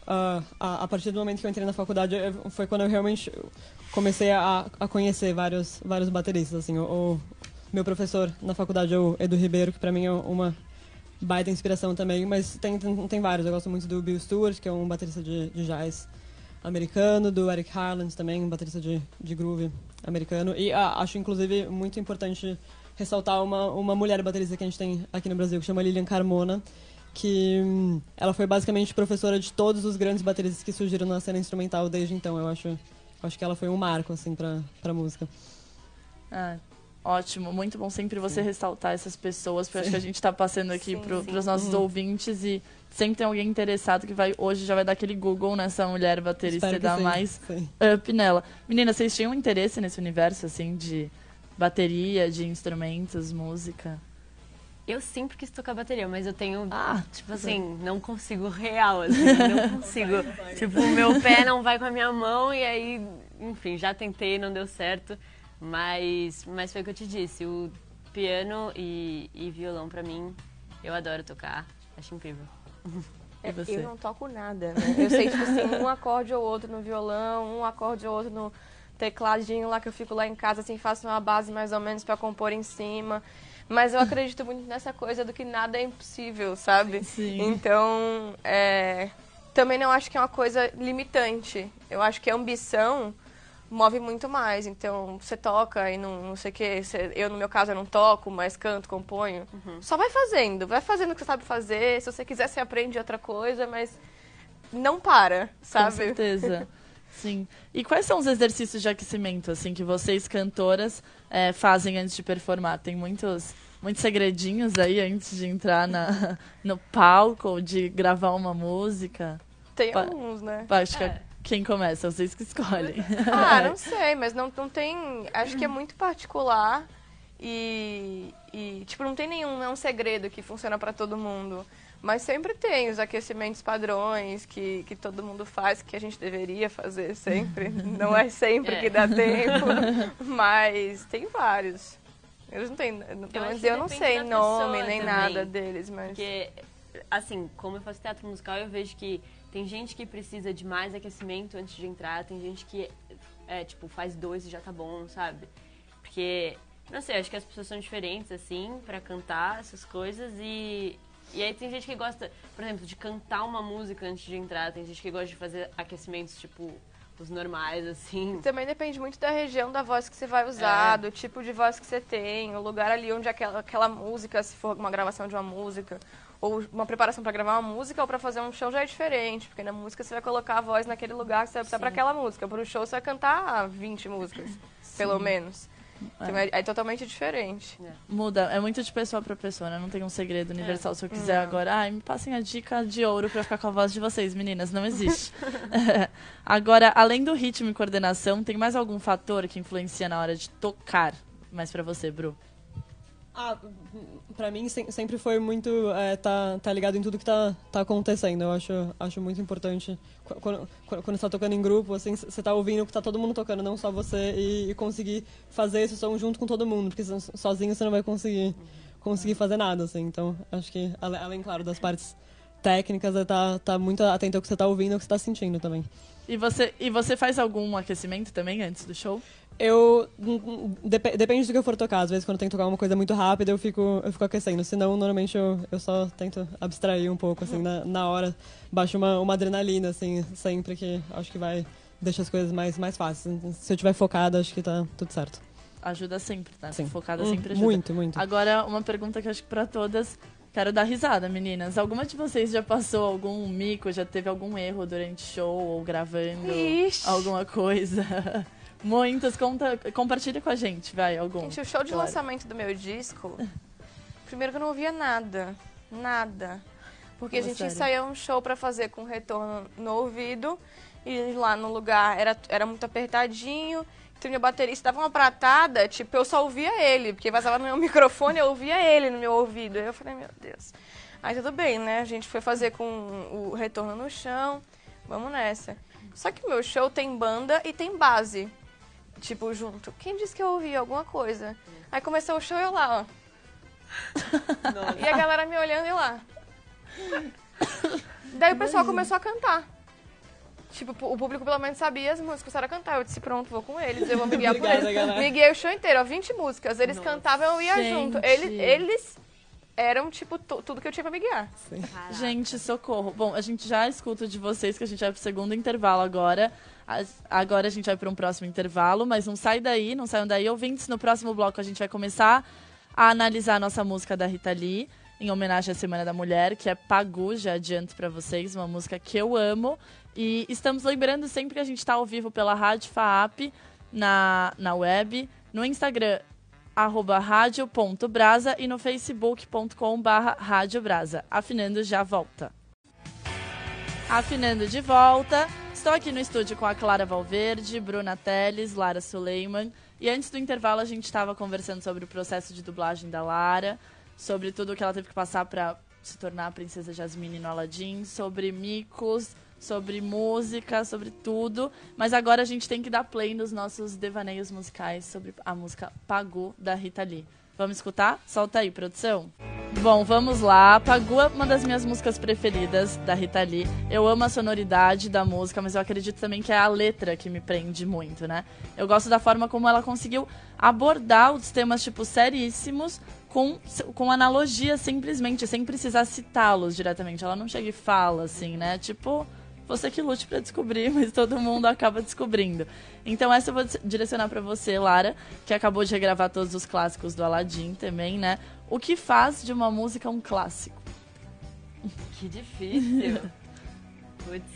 S6: ah, a, a partir do momento que eu entrei na faculdade, eu- foi quando eu realmente comecei a, a conhecer vários, vários bateristas. Assim, o, o meu professor na faculdade o Edu Ribeiro, que pra mim é uma baita inspiração também, mas tem, tem, tem vários. Eu gosto muito do Bill Stewart, que é um baterista de, de jazz americano, do Eric Harland também, um baterista de, de groove americano. E ah, acho, inclusive, muito importante ressaltar uma, uma mulher baterista que a gente tem aqui no Brasil, que chama Lilian Carmona, que hum, ela foi basicamente professora de todos os grandes bateristas que surgiram na cena instrumental desde então. Eu acho, acho que ela foi um marco, assim, pra, pra música.
S1: Ah, ótimo, muito bom sempre você ressaltar essas pessoas, porque acho que a gente tá passando aqui
S5: Sim,
S1: pro,
S5: sim.
S1: pros nossos ouvintes e sempre tem alguém interessado que vai hoje já vai dar aquele Google nessa mulher baterista
S6: Espero
S1: e dar
S6: sim,
S1: mais
S6: sim.
S1: up nela. Menina, vocês tinham interesse nesse universo, assim, de bateria, de instrumentos, música?
S4: Eu sempre quis tocar bateria, mas eu tenho,
S1: Ah,
S4: tipo assim, não consigo real, assim, não consigo. tipo, o meu pé não vai com a minha mão e aí, enfim, já tentei, não deu certo. Mas, mas foi o que eu te disse, o piano e, e violão pra mim, eu adoro tocar, acho incrível.
S1: Você?
S5: Eu não toco nada, né? Eu sei, tipo assim, um acorde ou outro no violão, um acorde ou outro no tecladinho lá que eu fico lá em casa, assim, faço uma base mais ou menos pra compor em cima. Mas eu acredito muito nessa coisa do que nada é impossível, sabe?
S1: Sim.
S5: Então, é, também não acho que é uma coisa limitante. Eu acho que a ambição move muito mais. Então, você toca e não, não sei o quê. Você- eu, no meu caso, eu não toco, mas canto, componho. Só vai fazendo. Vai fazendo o que você sabe fazer. Se você quiser, você aprende outra coisa, mas não para,
S1: Com
S5: sabe?
S1: certeza. Sim. E quais são os exercícios de aquecimento, assim, que vocês, cantoras, eh, fazem antes de performar? Tem muitos, muitos segredinhos aí antes de entrar na, no palco ou de gravar uma música?
S5: Tem
S1: Pa-
S5: alguns, né?
S1: Acho que é quem começa, vocês que escolhem.
S5: Ah, não sei, mas não, não tem. Acho que é muito particular e, e, tipo, não tem nenhum, não é um segredo que funciona pra todo mundo. Mas sempre tem os aquecimentos padrões que, que todo mundo faz, que a gente deveria fazer sempre. Não é sempre
S4: É.
S5: que dá tempo, mas tem vários. Eles não têm, pelo menos
S4: que
S5: eu não sei nome nem
S4: também.
S5: nada deles, mas.
S4: Porque, assim, como eu faço teatro musical, eu vejo que tem gente que precisa de mais aquecimento antes de entrar, tem gente que, é, tipo, faz dois e já tá bom, sabe? Porque, não sei, acho que as pessoas são diferentes, assim, pra cantar essas coisas e... E aí tem gente que gosta, por exemplo, de cantar uma música antes de entrar, tem gente que gosta de fazer aquecimentos, tipo, os normais, assim.
S5: Também depende muito da região da voz que você vai usar,
S4: É.
S5: do tipo de voz que você tem, o lugar ali onde aquela, aquela música, se for uma gravação de uma música, ou uma preparação para gravar uma música ou para fazer um show já é diferente, porque na música você vai colocar a voz naquele lugar que você vai precisar para aquela música. Para o show você vai cantar 20 músicas, pelo menos. Então é, é totalmente diferente.
S1: Muda, é muito de pessoa pra pessoa, né? Não tem um segredo universal. Se eu quiser
S5: Não.
S1: agora, ai, me passem a dica de ouro pra ficar com a voz de vocês, meninas. Não existe. agora, além do ritmo e coordenação, tem mais algum fator que influencia na hora de tocar? Mais pra você, Bru.
S6: Ah, pra mim sem- sempre foi muito é, tá, tá ligado em tudo que tá, tá acontecendo. Eu acho, acho muito importante. Qu- Quando, quando, quando você tá tocando em grupo, assim, você tá ouvindo o que tá todo mundo tocando, não só você, e, e conseguir fazer esse som junto com todo mundo, porque so- sozinho você não vai conseguir, conseguir fazer nada, assim. Então, acho que, além, claro, das partes técnicas, é tá, tá muito atento ao que você tá ouvindo e ao que você tá sentindo também.
S1: E você, e você faz algum aquecimento também antes do show?
S6: Eu. hum, dep- depende do que eu for tocar. Às vezes, quando eu tenho que tocar uma coisa muito rápida, eu fico, eu fico aquecendo. Senão, normalmente, eu, eu só tento abstrair um pouco, assim, na, na hora. Baixo uma, uma adrenalina, assim, sempre que acho que vai. Deixa as coisas mais, mais fáceis. Se eu estiver focada, acho que tá tudo certo.
S1: Ajuda sempre, né?
S6: Sim.
S1: Focada
S6: Hum,
S1: sempre ajuda.
S6: Muito, muito.
S1: Agora, uma pergunta que eu acho que pra todas. Quero dar risada, meninas. Alguma de vocês já passou algum mico, já teve algum erro durante show ou gravando
S5: Ixi.
S1: alguma coisa? Muitas, conta, compartilha com a gente, vai, algum.
S5: Gente, o show de
S1: Claro.
S5: lançamento do meu disco, primeiro que eu não ouvia nada, nada. Porque a
S1: Fala
S5: gente
S1: sério.
S5: ensaiou um show pra fazer com retorno no ouvido e lá no lugar era, era muito apertadinho. Então meu baterista dava uma pratada, tipo, eu só ouvia ele, porque vazava no meu microfone, eu ouvia ele no meu ouvido. Aí eu falei, meu Deus. Aí tudo bem, né? A gente foi fazer com o retorno no chão, vamos nessa. Só que o meu show tem banda e tem base tipo, junto. Quem disse que eu ouvi alguma coisa? Aí começou o show e eu lá, ó. E a galera me olhando e lá. Daí o pessoal começou a cantar. Tipo, o público pelo menos sabia as músicas, começaram a cantar. Eu disse, pronto, vou com eles, eu vou me guiar por eles.
S6: galera.
S5: Me guiei o show inteiro, ó, 20 músicas. Eles cantavam, eu ia
S1: Gente.
S5: junto. Eles, eles eram, tipo, tu- tudo que eu tinha pra me guiar.
S1: Gente, socorro. Bom, a gente já escuta de vocês que a gente vai pro segundo intervalo agora. As- Agora a gente vai para um próximo intervalo, mas não sai daí, não saiam daí. Ouvintes, no próximo bloco a gente vai começar a analisar a nossa música da Rita Lee, em homenagem à Semana da Mulher, que é Pagu, já adianto para vocês, uma música que eu amo. E estamos lembrando sempre que a gente está ao vivo pela Rádio FAAP, na, na web, no Instagram, arroba rádio.brasa e no facebook.com barra. Afinando já volta. Afinando de volta. Estou aqui no estúdio com a Clara Valverde, Bruna Teles, Lara Suleiman. E antes do intervalo a gente estava conversando sobre o processo de dublagem da Lara. Sobre tudo que ela teve que passar pra se tornar a princesa Jasmine no Aladdin, sobre micos, sobre música, sobre tudo. Mas agora a gente tem que dar play nos nossos devaneios musicais sobre a música Pagu da Rita Lee. Vamos escutar? Solta aí, produção. Bom, vamos lá. Pagu é uma das minhas músicas preferidas da Rita Lee. Eu amo a sonoridade da música, mas eu acredito também que é a letra que me prende muito, né? Eu gosto da forma como ela conseguiu abordar os temas, tipo, seríssimos, com, com analogia simplesmente, sem precisar citá-los diretamente. Ela não chega e fala, assim, né? Tipo, você que lute para descobrir, mas todo mundo acaba descobrindo. Então essa eu vou direcionar para você, Lara, que acabou de regravar todos os clássicos do Aladdin também, né? O que faz de uma música um clássico?
S4: Que difícil. Putz.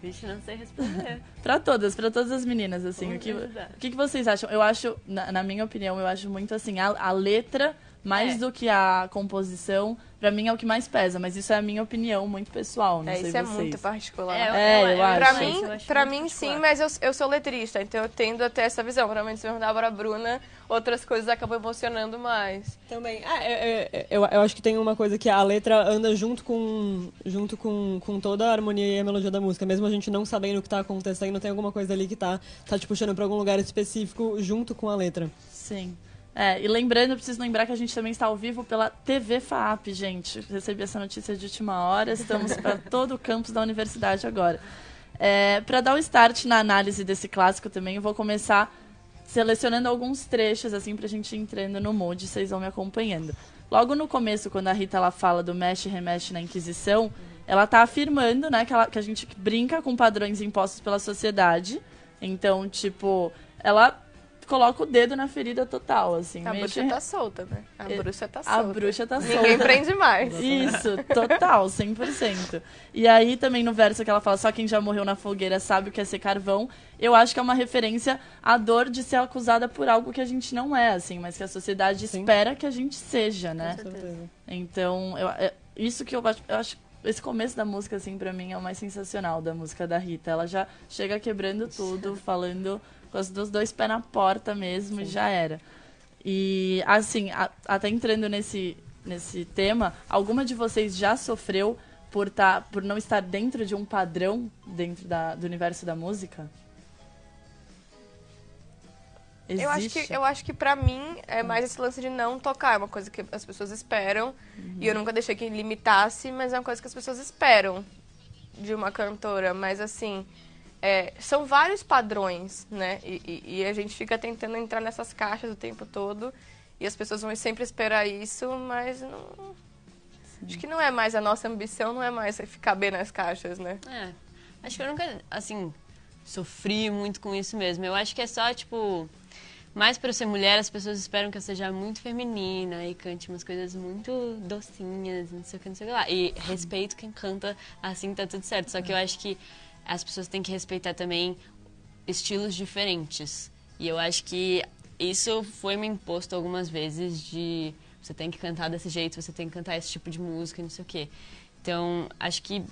S4: Vixe, não sei responder.
S1: Pra todas, pra todas as meninas, assim. O que, o que, que vocês acham? Eu acho, na, na minha opinião, eu acho muito assim, a, a letra, mais
S5: É.
S1: do que a composição, pra mim é o que mais pesa, mas isso é a minha opinião muito pessoal, não
S5: É,
S1: sei
S5: isso é
S1: vocês.
S5: muito particular.
S1: É, eu acho.
S5: Pra mim,
S4: eu acho
S5: pra mim
S4: particular.
S5: sim, mas eu, eu sou letrista, então eu tendo a ter essa visão. Provavelmente se eu perguntar pra Bruna, outras coisas acabam emocionando mais.
S6: Também. Ah, é, é, é, eu, eu acho que tem uma coisa que a letra anda junto com junto com, com toda a harmonia e a melodia da música. Mesmo a gente não sabendo o que tá acontecendo, tem alguma coisa ali que tá, tá te puxando pra algum lugar específico junto com a letra.
S1: Sim. É, e lembrando, eu preciso lembrar que a gente também está ao vivo pela TV FAP, gente. Recebi essa notícia de última hora, estamos para todo o campus da universidade agora. É, para dar o start na análise desse clássico também, eu vou começar selecionando alguns trechos, assim, pra gente ir entrando no mood, vocês vão me acompanhando. Logo no começo, quando a Rita ela fala do mexe e remexe na Inquisição, ela tá afirmando, né, que, ela- que a gente brinca com padrões impostos pela sociedade. Então, tipo, ela coloca o dedo na ferida total, assim.
S5: A
S1: mexe-
S5: bruxa tá solta, né? A
S1: É,
S5: bruxa tá
S1: a
S5: solta.
S1: bruxa tá solta.
S5: Ninguém prende mais.
S1: Isso, total, 100%. E aí também no verso que ela fala, só quem já morreu na fogueira sabe o que é ser carvão, eu acho que é uma referência à dor de ser acusada por algo que a gente não é, assim, mas que a sociedade
S6: Sim.
S1: espera que a gente seja, né?
S6: Com certeza.
S1: Então, eu, é isso que eu acho, eu acho esse começo da música, assim, pra mim é o mais sensacional da música da Rita. Ela já chega quebrando tudo, falando com os dois pés na porta mesmo e já era. E, assim, a- até entrando nesse, nesse tema, alguma de vocês já sofreu por, tá, por não estar dentro de um padrão dentro da, do universo da música?
S5: Eu acho,
S1: Existe?
S5: que, eu acho que pra mim é mais esse lance de não tocar. É uma coisa que as pessoas esperam. E eu nunca deixei que limitasse, mas é uma coisa que as pessoas esperam de uma cantora. Mas assim, é, são vários padrões, né? E, e- e a gente fica tentando entrar nessas caixas o tempo todo. E as pessoas vão sempre esperar isso, mas não. Acho que não é mais a nossa ambição, não é mais ficar bem nas caixas, né?
S4: É. Acho que eu nunca, assim, sofri muito com isso mesmo. Eu acho que é só, tipo, mais eu ser mulher, as pessoas esperam que eu seja muito feminina e cante umas coisas muito docinhas, não sei o que, não sei o que lá. E respeito quem canta assim, tá tudo certo. Só que eu acho que as pessoas têm que respeitar também estilos diferentes. E eu acho que isso foi me imposto algumas vezes de você tem que cantar desse jeito, você tem que cantar esse tipo de música, não sei o quê. Então, acho que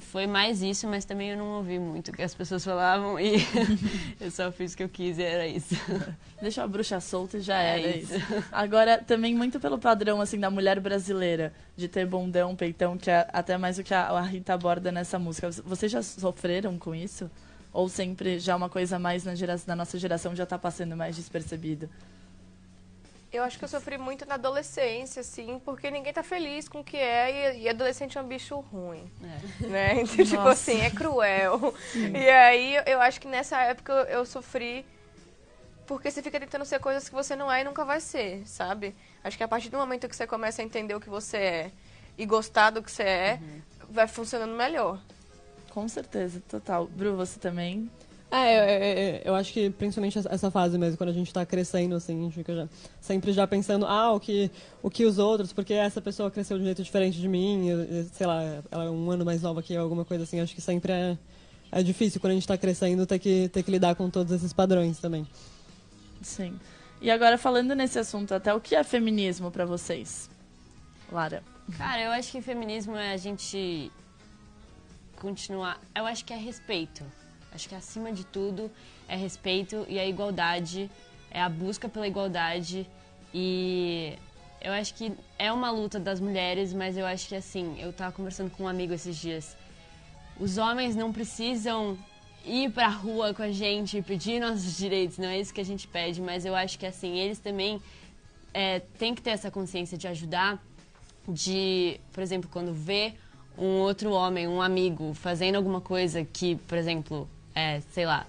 S4: foi mais isso, mas também eu não ouvi muito o que as pessoas falavam e eu só fiz o que eu quis e era isso.
S1: Deixa a bruxa solta e já
S4: É
S1: era
S4: isso.
S1: isso. Agora, também muito pelo padrão, assim, da mulher brasileira, de ter bundão, peitão, que é até mais o que a, Rita aborda nessa música. Vocês já sofreram com isso? Ou sempre já uma coisa mais na, gera, na nossa geração já tá passando mais despercebido?
S5: Eu acho que eu sofri muito na adolescência, assim, porque ninguém tá feliz com o que é e, e adolescente é um bicho ruim, né? Então, tipo assim, é cruel. E aí, eu- acho que nessa época eu, eu sofri porque você fica tentando ser coisas que você não é e nunca vai ser, sabe? Acho que a partir do momento que você começa a entender o que você é e gostar do que você é, vai funcionando melhor.
S1: Com certeza, total. Bru, você também?
S6: É, eu, eu- eu acho que principalmente essa- fase mesmo, quando a gente tá crescendo, assim, a gente fica já, sempre já pensando, ah, o que, o que os outros, porque essa pessoa cresceu de um jeito diferente de mim, sei lá, ela é um ano mais nova que eu, alguma coisa assim, acho que sempre é, é difícil quando a gente tá crescendo ter que, ter que lidar com todos esses padrões também.
S1: Sim. E agora, falando nesse assunto, até o que é feminismo pra vocês? Lara.
S4: Cara, eu acho que feminismo é a gente continuar. Eu acho que é respeito. Acho que acima de tudo é respeito e a igualdade, é a busca pela igualdade e eu acho que é uma luta das mulheres, mas eu acho que assim, eu tava conversando com um amigo esses dias. Os homens não precisam ir pra rua com a gente e pedir nossos direitos, não é isso que a gente pede, mas eu acho que assim, eles também é, têm que ter essa consciência de ajudar, de, por exemplo, quando vê um outro homem, um amigo, fazendo alguma coisa que, por exemplo, é, sei lá,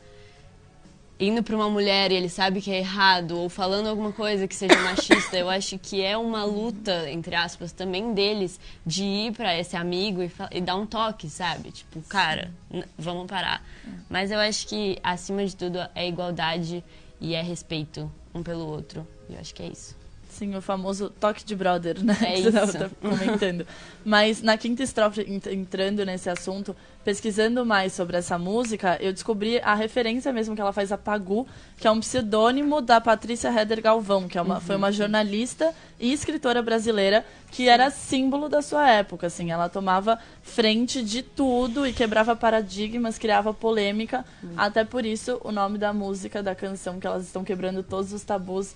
S4: indo para uma mulher e ele sabe que é errado, ou falando alguma coisa que seja machista, eu acho que é uma luta, entre aspas, também deles, de ir para esse amigo e, e, dar um toque, sabe? Tipo, cara, vamos parar. Mas eu acho que, acima de tudo, é igualdade e é respeito um pelo outro. E eu acho que é isso.
S1: Sim, o famoso toque de brother, né?
S4: É
S1: que
S4: isso.
S1: você tá comentando. Mas na quinta estrofe, entrando nesse assunto, pesquisando mais sobre essa música, eu descobri a referência mesmo que ela faz a Pagu, que é um pseudônimo da Patrícia Heder Galvão, que é uma, uhum. foi uma jornalista e escritora brasileira que era símbolo da sua época, assim. Ela tomava frente de tudo e quebrava paradigmas, criava polêmica. Uhum. Até por isso, o nome da música, da canção, que elas estão quebrando todos os tabus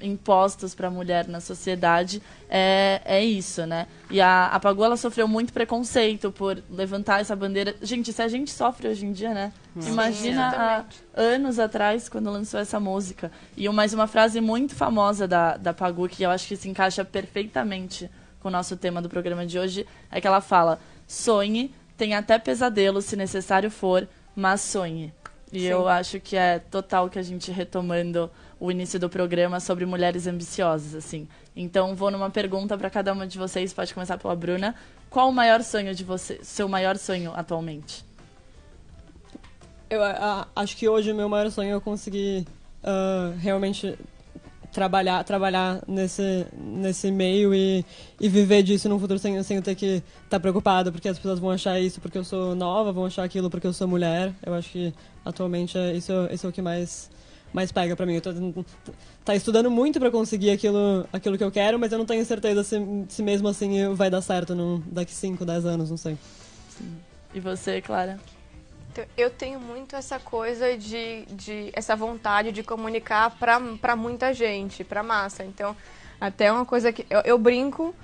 S1: impostos para a mulher na sociedade é, é isso, né? E a, a Pagu, ela sofreu muito preconceito por levantar essa bandeira. Gente, se a gente sofre hoje em dia, né? Sim, Imagina há anos atrás, quando lançou essa música. E mais uma frase muito famosa da, da Pagu, que eu acho que se encaixa perfeitamente com o nosso tema do programa de hoje, é que ela fala: sonhe, tem até pesadelo se necessário for, mas sonhe. E Sim. eu acho que é total que a gente retomando o início do programa sobre mulheres ambiciosas, assim. Então, vou numa pergunta para cada uma de vocês, pode começar pela Bruna. Qual o maior sonho de você, seu maior sonho atualmente?
S6: Eu a, acho que hoje o meu maior sonho é conseguir uh, realmente trabalhar trabalhar nesse nesse meio e, e viver disso no futuro sem, sem ter que estar tá preocupado porque as pessoas vão achar isso porque eu sou nova, vão achar aquilo porque eu sou mulher. Eu acho que atualmente é, isso, isso é o que mais mais pega para mim. Eu tô tá estudando muito para conseguir aquilo, aquilo que eu quero, mas eu não tenho certeza se, se mesmo assim vai dar certo num, daqui 5, 10 anos, não sei.
S1: Sim. E você, Clara?
S5: Então, eu tenho muito essa coisa de, de essa vontade de comunicar para muita gente, para massa. Então, até uma coisa que eu, eu brinco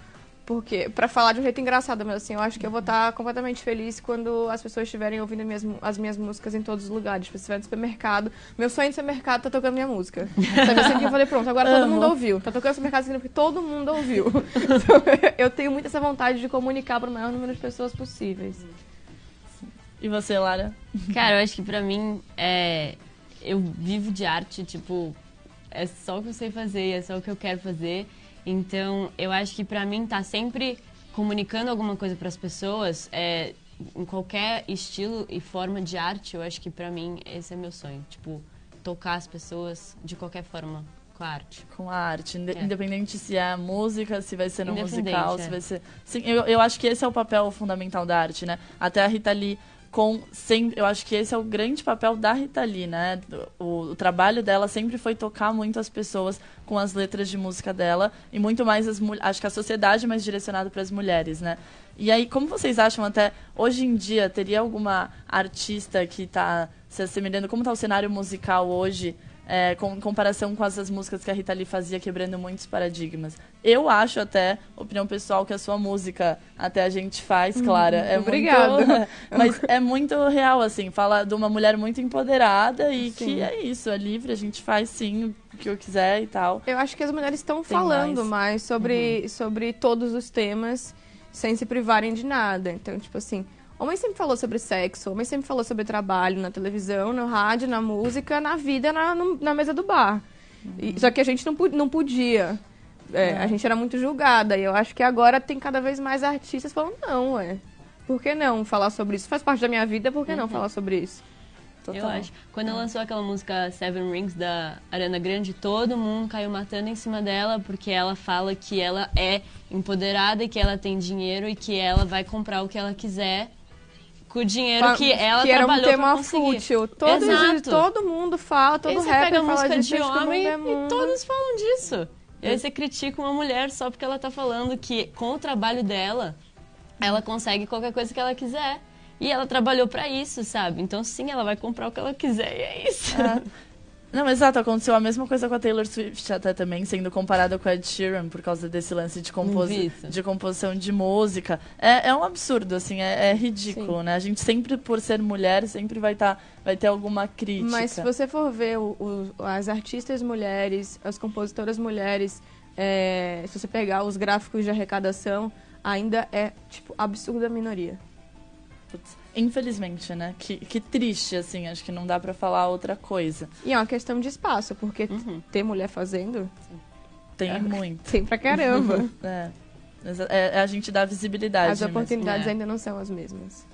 S5: porque, pra falar de um jeito engraçado, mas assim, eu acho que eu vou estar completamente feliz quando as pessoas estiverem ouvindo minhas, as minhas músicas em todos os lugares. Tipo, se estiver no supermercado, meu sonho de supermercado tá tocando minha música. Sabe assim, eu falei, pronto, agora todo mundo ouviu. Tá tocando no supermercado significa que todo mundo ouviu. Então, eu tenho muito essa vontade de comunicar para o maior número de pessoas possíveis.
S1: E você, Lara?
S4: Cara, eu acho que pra mim, é... eu vivo de arte, tipo, é só o que eu sei fazer, é só o que eu quero fazer. Então, eu acho que para mim tá sempre comunicando alguma coisa para as pessoas, é, em qualquer estilo e forma de arte, eu acho que para mim esse é meu sonho, tipo, tocar as pessoas de qualquer forma com a arte.
S1: Com a arte, é. independente se é música, se vai ser no musical, é. se vai ser. Sim, eu, eu acho que esse é o papel fundamental da arte, né? Até a Rita Lee com sempre, eu acho que esse é o grande papel da Rita Lee, né? O, o, trabalho dela sempre foi tocar muito as pessoas com as letras de música dela e muito mais as acho que a sociedade mais direcionada para as mulheres, né? E aí, como vocês acham até hoje em dia teria alguma artista que está se assemelhando como está o cenário musical hoje? É, com, em comparação com as músicas que a Rita Lee fazia, quebrando muitos paradigmas. Eu acho até, opinião pessoal, que a sua música até a gente faz, Clara. Hum, é
S5: obrigada.
S1: Muito, mas é muito real, assim, fala de uma mulher muito empoderada e sim. que é isso, é livre, a gente faz sim o que eu quiser e tal.
S5: Eu acho que as mulheres estão falando mais, mais sobre, uhum. sobre todos os temas sem se privarem de nada. Então, tipo assim, Homem sempre falou sobre sexo, homem sempre falou sobre trabalho na televisão, no rádio, na música, na vida, na, na mesa do bar. Uhum. E, só que a gente não, não podia. É, é. A gente era muito julgada. E eu acho que agora tem cada vez mais artistas falando, não, ué. Por que não falar sobre isso? Faz parte da minha vida, por que uhum. não falar sobre isso?
S4: Total. Eu acho. Quando ela lançou aquela música Seven Rings da Ariana Grande, todo mundo caiu matando em cima dela porque ela fala que ela é empoderada e que ela tem dinheiro e que ela vai comprar o que ela quiser com o dinheiro que ela
S5: que
S4: trabalhou
S5: era um tema fútil. Todo, Exato. todo mundo fala, todo
S4: e
S5: rapper
S4: pega
S5: fala
S4: música
S5: disso,
S4: de homem
S5: é
S4: e todos falam disso. E aí você critica uma mulher só porque ela tá falando que com o trabalho dela, ela consegue qualquer coisa que ela quiser. E ela trabalhou para isso, sabe? Então sim, ela vai comprar o que ela quiser e é isso. É.
S1: Não, exato, aconteceu a mesma coisa com a Taylor Swift até também, sendo comparada com a Ed Sheeran por causa desse lance de, composi de composição de música. É, é um absurdo, assim, é, é ridículo, né? A gente sempre, por ser mulher, sempre vai, tá, vai ter alguma crítica.
S5: Mas se você for ver o- o- as artistas mulheres, as compositoras mulheres, é, se você pegar os gráficos de arrecadação, ainda é, tipo, absurda minoria.
S1: Putz, Infelizmente, né? Que, que triste, assim, acho que não dá pra falar outra coisa.
S5: E é uma questão de espaço, porque
S4: Uhum.
S5: ter mulher fazendo
S1: Tem
S5: É.
S1: muito.
S5: tem pra caramba.
S1: É. Exa- é, a gente dá visibilidade.
S5: As
S1: mesmo.
S5: oportunidades
S4: é.
S5: ainda não são as mesmas.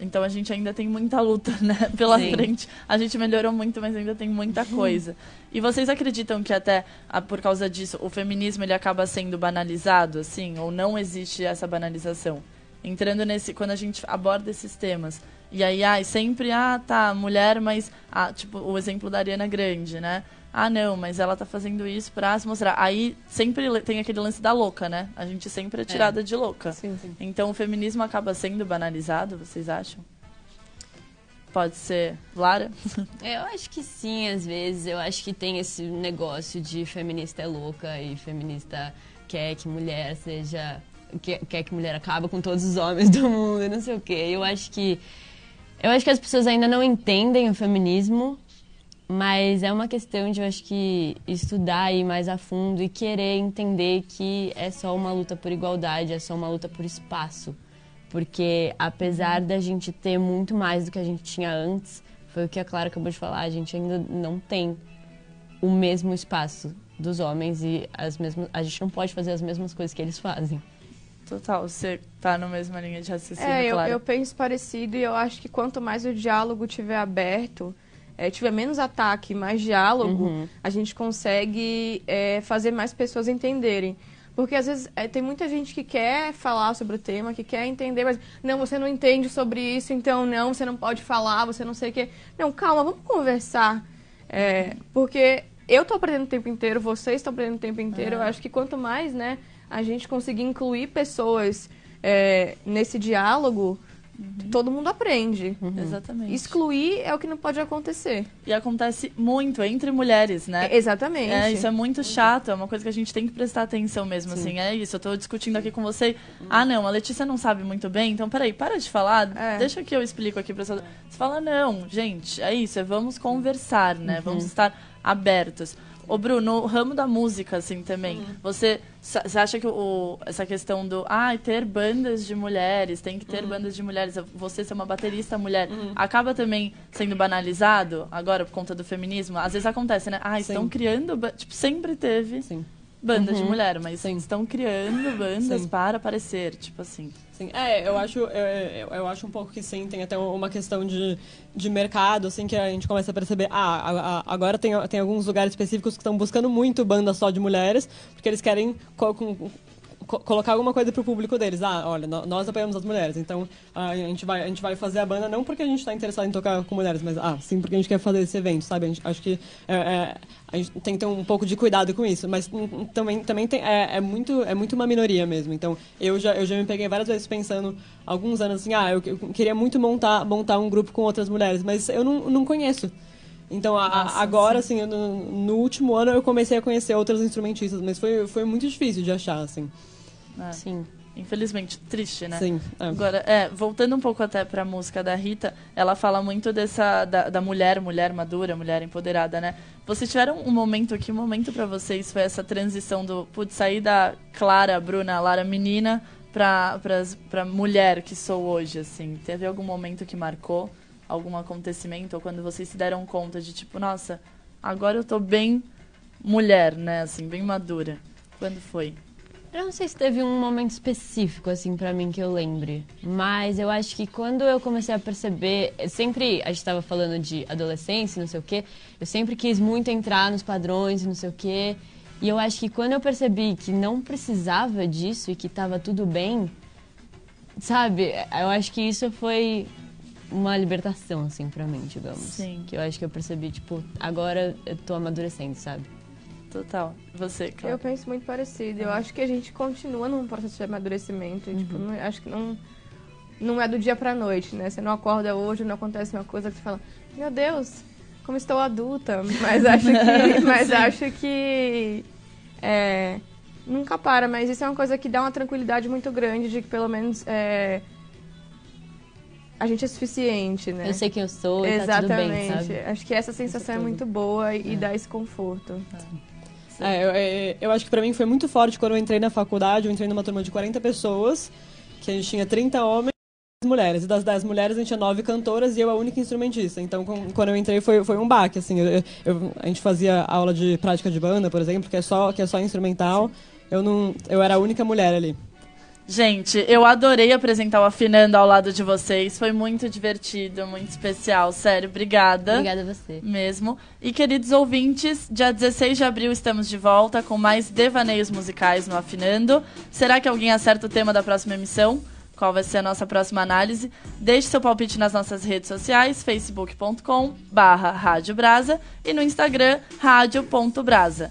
S1: Então a gente ainda tem muita luta, né, pela
S4: Sim.
S1: frente. A gente melhorou muito, mas ainda tem muita coisa. E vocês acreditam que até por causa disso o feminismo ele acaba sendo banalizado, assim, ou não existe essa banalização? Entrando nesse quando a gente aborda esses temas. E aí, ai, sempre, ah, tá, mulher, mas ah, tipo o exemplo da Ariana Grande, né? Ah, não, mas ela tá fazendo isso pra se mostrar. Aí sempre tem aquele lance da louca, né? A gente sempre é tirada de louca.
S5: Sim, sim.
S1: Então o feminismo acaba sendo banalizado, vocês acham? Pode ser. Lara?
S4: Eu acho que sim, às vezes. Eu acho que tem esse negócio de feminista é louca e feminista quer que mulher seja. Quer, quer que mulher acaba com todos os homens do mundo, não sei o quê. Eu acho que. Eu acho que as pessoas ainda não entendem o feminismo, mas é uma questão de, eu acho que, estudar aí mais a fundo e querer entender que é só uma luta por igualdade, é só uma luta por espaço. Porque apesar da gente ter muito mais do que a gente tinha antes, foi o que a Clara acabou de falar, a gente ainda não tem o mesmo espaço dos homens e as mesmas, a gente não pode fazer as mesmas coisas que eles fazem.
S1: Total, você tá na mesma linha de raciocínio,
S5: É, eu, eu penso parecido e eu acho que quanto mais o diálogo tiver aberto, é, tiver menos ataque, mais diálogo,
S4: Uhum.
S5: a gente consegue é, fazer mais pessoas entenderem. Porque às vezes é, tem muita gente que quer falar sobre o tema, que quer entender, mas não, você não entende sobre isso, então não, você não pode falar, você não sei o quê. Não, calma, vamos conversar. É, porque eu tô aprendendo o tempo inteiro, vocês estão aprendendo o tempo inteiro. Eu acho que quanto mais, né, a gente conseguir incluir pessoas é, nesse diálogo, todo mundo aprende.
S1: Exatamente.
S5: Excluir é o que não pode acontecer.
S1: E acontece muito entre mulheres, né?
S5: É, exatamente.
S1: É, isso é muito chato, é uma coisa que a gente tem que prestar atenção mesmo, assim, é isso, eu tô discutindo aqui com você, ah não, a Letícia não sabe muito bem, então peraí, para de falar,
S5: É.
S1: deixa que eu explico aqui pra você. Você fala, não, gente, é isso, é vamos conversar, né, vamos estar abertos. Ô Bruno, no ramo da música, assim, também, você, você acha que o, essa questão do, ah, ter bandas de mulheres, tem que ter bandas de mulheres, você ser uma baterista mulher, acaba também sendo banalizado agora por conta do feminismo? Às vezes acontece, né? Ah, estão
S6: Sim.
S1: criando, tipo, sempre teve
S6: Sim.
S1: Banda de mulher, mas
S6: Sim.
S1: estão criando bandas
S6: Sim.
S1: para aparecer, tipo assim.
S6: Sim, é, eu acho, eu, eu, eu acho um pouco que sim, tem até uma questão de, de mercado, assim, que a gente começa a perceber, ah, a- a- agora tem, tem alguns lugares específicos que estão buscando muito banda só de mulheres, porque eles querem co- com- co- colocar alguma coisa pro público deles. Ah, olha, nó- nós apoiamos as mulheres, então ah, a gente vai, a gente vai fazer a banda não porque a gente está interessado em tocar com mulheres, mas ah, sim porque a gente quer fazer esse evento, sabe? Gente, acho que é, é, a gente tem que ter um pouco de cuidado com isso, mas hum, hum, também, também tem, é, é, muito, é muito uma minoria mesmo. Então, eu já, eu já me peguei várias vezes pensando, alguns anos assim, ah, eu, eu queria muito montar, montar um grupo com outras mulheres, mas eu não, não conheço. Então, a-
S1: Nossa,
S6: agora, assim, eu no, no último ano eu comecei a conhecer outras instrumentistas, mas foi, foi muito difícil de achar, assim.
S1: Né?
S4: Sim.
S1: Infelizmente, triste, né?
S6: Sim. é.
S1: Agora, é, voltando um pouco até pra música da Rita, ela fala muito dessa da, da mulher, mulher madura, mulher empoderada, né? Vocês tiveram um momento, que momento pra vocês foi essa transição do putz, sair da Clara, Bruna, Lara menina pra, pras, pra mulher que sou hoje, assim? Teve algum momento que marcou algum acontecimento ou quando vocês se deram conta de tipo, nossa, agora eu tô bem mulher, né, assim, bem madura. Quando foi?
S4: Eu não sei se teve um momento específico, assim, pra mim que eu lembre. Mas eu acho que quando eu comecei a perceber. Sempre. A gente tava falando de adolescência, não sei o quê. Eu sempre quis muito entrar nos padrões, não sei o quê. E eu acho que quando eu percebi que não precisava disso e que tava tudo bem, sabe? Eu acho que isso foi uma libertação, assim, pra mim, digamos.
S1: Sim.
S4: Que eu acho que eu percebi, tipo, agora eu tô amadurecendo, sabe?
S1: Total. Você, Clara?
S5: Eu penso muito parecido. Eu acho que a gente continua num processo de amadurecimento.
S1: Uhum.
S5: Tipo, não- acho que não, não é do dia pra noite, né? Você não acorda hoje, não acontece uma coisa que você fala, meu Deus, como estou adulta, mas acho que, mas acho que é, nunca para. Mas isso é uma coisa que dá uma tranquilidade muito grande de que pelo menos é, a gente é suficiente, né?
S4: Eu sei quem eu sou e
S5: Exatamente.
S4: tá bem?
S5: Acho que essa sensação é muito boa e, e dá esse conforto.
S6: É, é, eu acho que pra mim foi muito forte quando eu entrei na faculdade, eu entrei numa turma de 40 pessoas, que a gente tinha 30 homens e 10 mulheres. E das 10 mulheres a gente tinha 9 cantoras e eu a única instrumentista. Então com- quando eu entrei foi, foi um baque, assim. eu- eu- a gente fazia aula de prática de banda, por exemplo, que é só, que é só instrumental. Eu, não, eu era a única mulher ali.
S1: Gente, eu adorei apresentar o Afinando ao lado de vocês. Foi muito divertido, muito especial. Sério, obrigada.
S4: Obrigada a você.
S1: Mesmo. E queridos ouvintes, dia 16 de abril estamos de volta com mais devaneios musicais no Afinando. Será que alguém acerta o tema da próxima emissão? Qual vai ser a nossa próxima análise? Deixe seu palpite nas nossas redes sociais, facebook.com barra e no Instagram, rádio.brasa.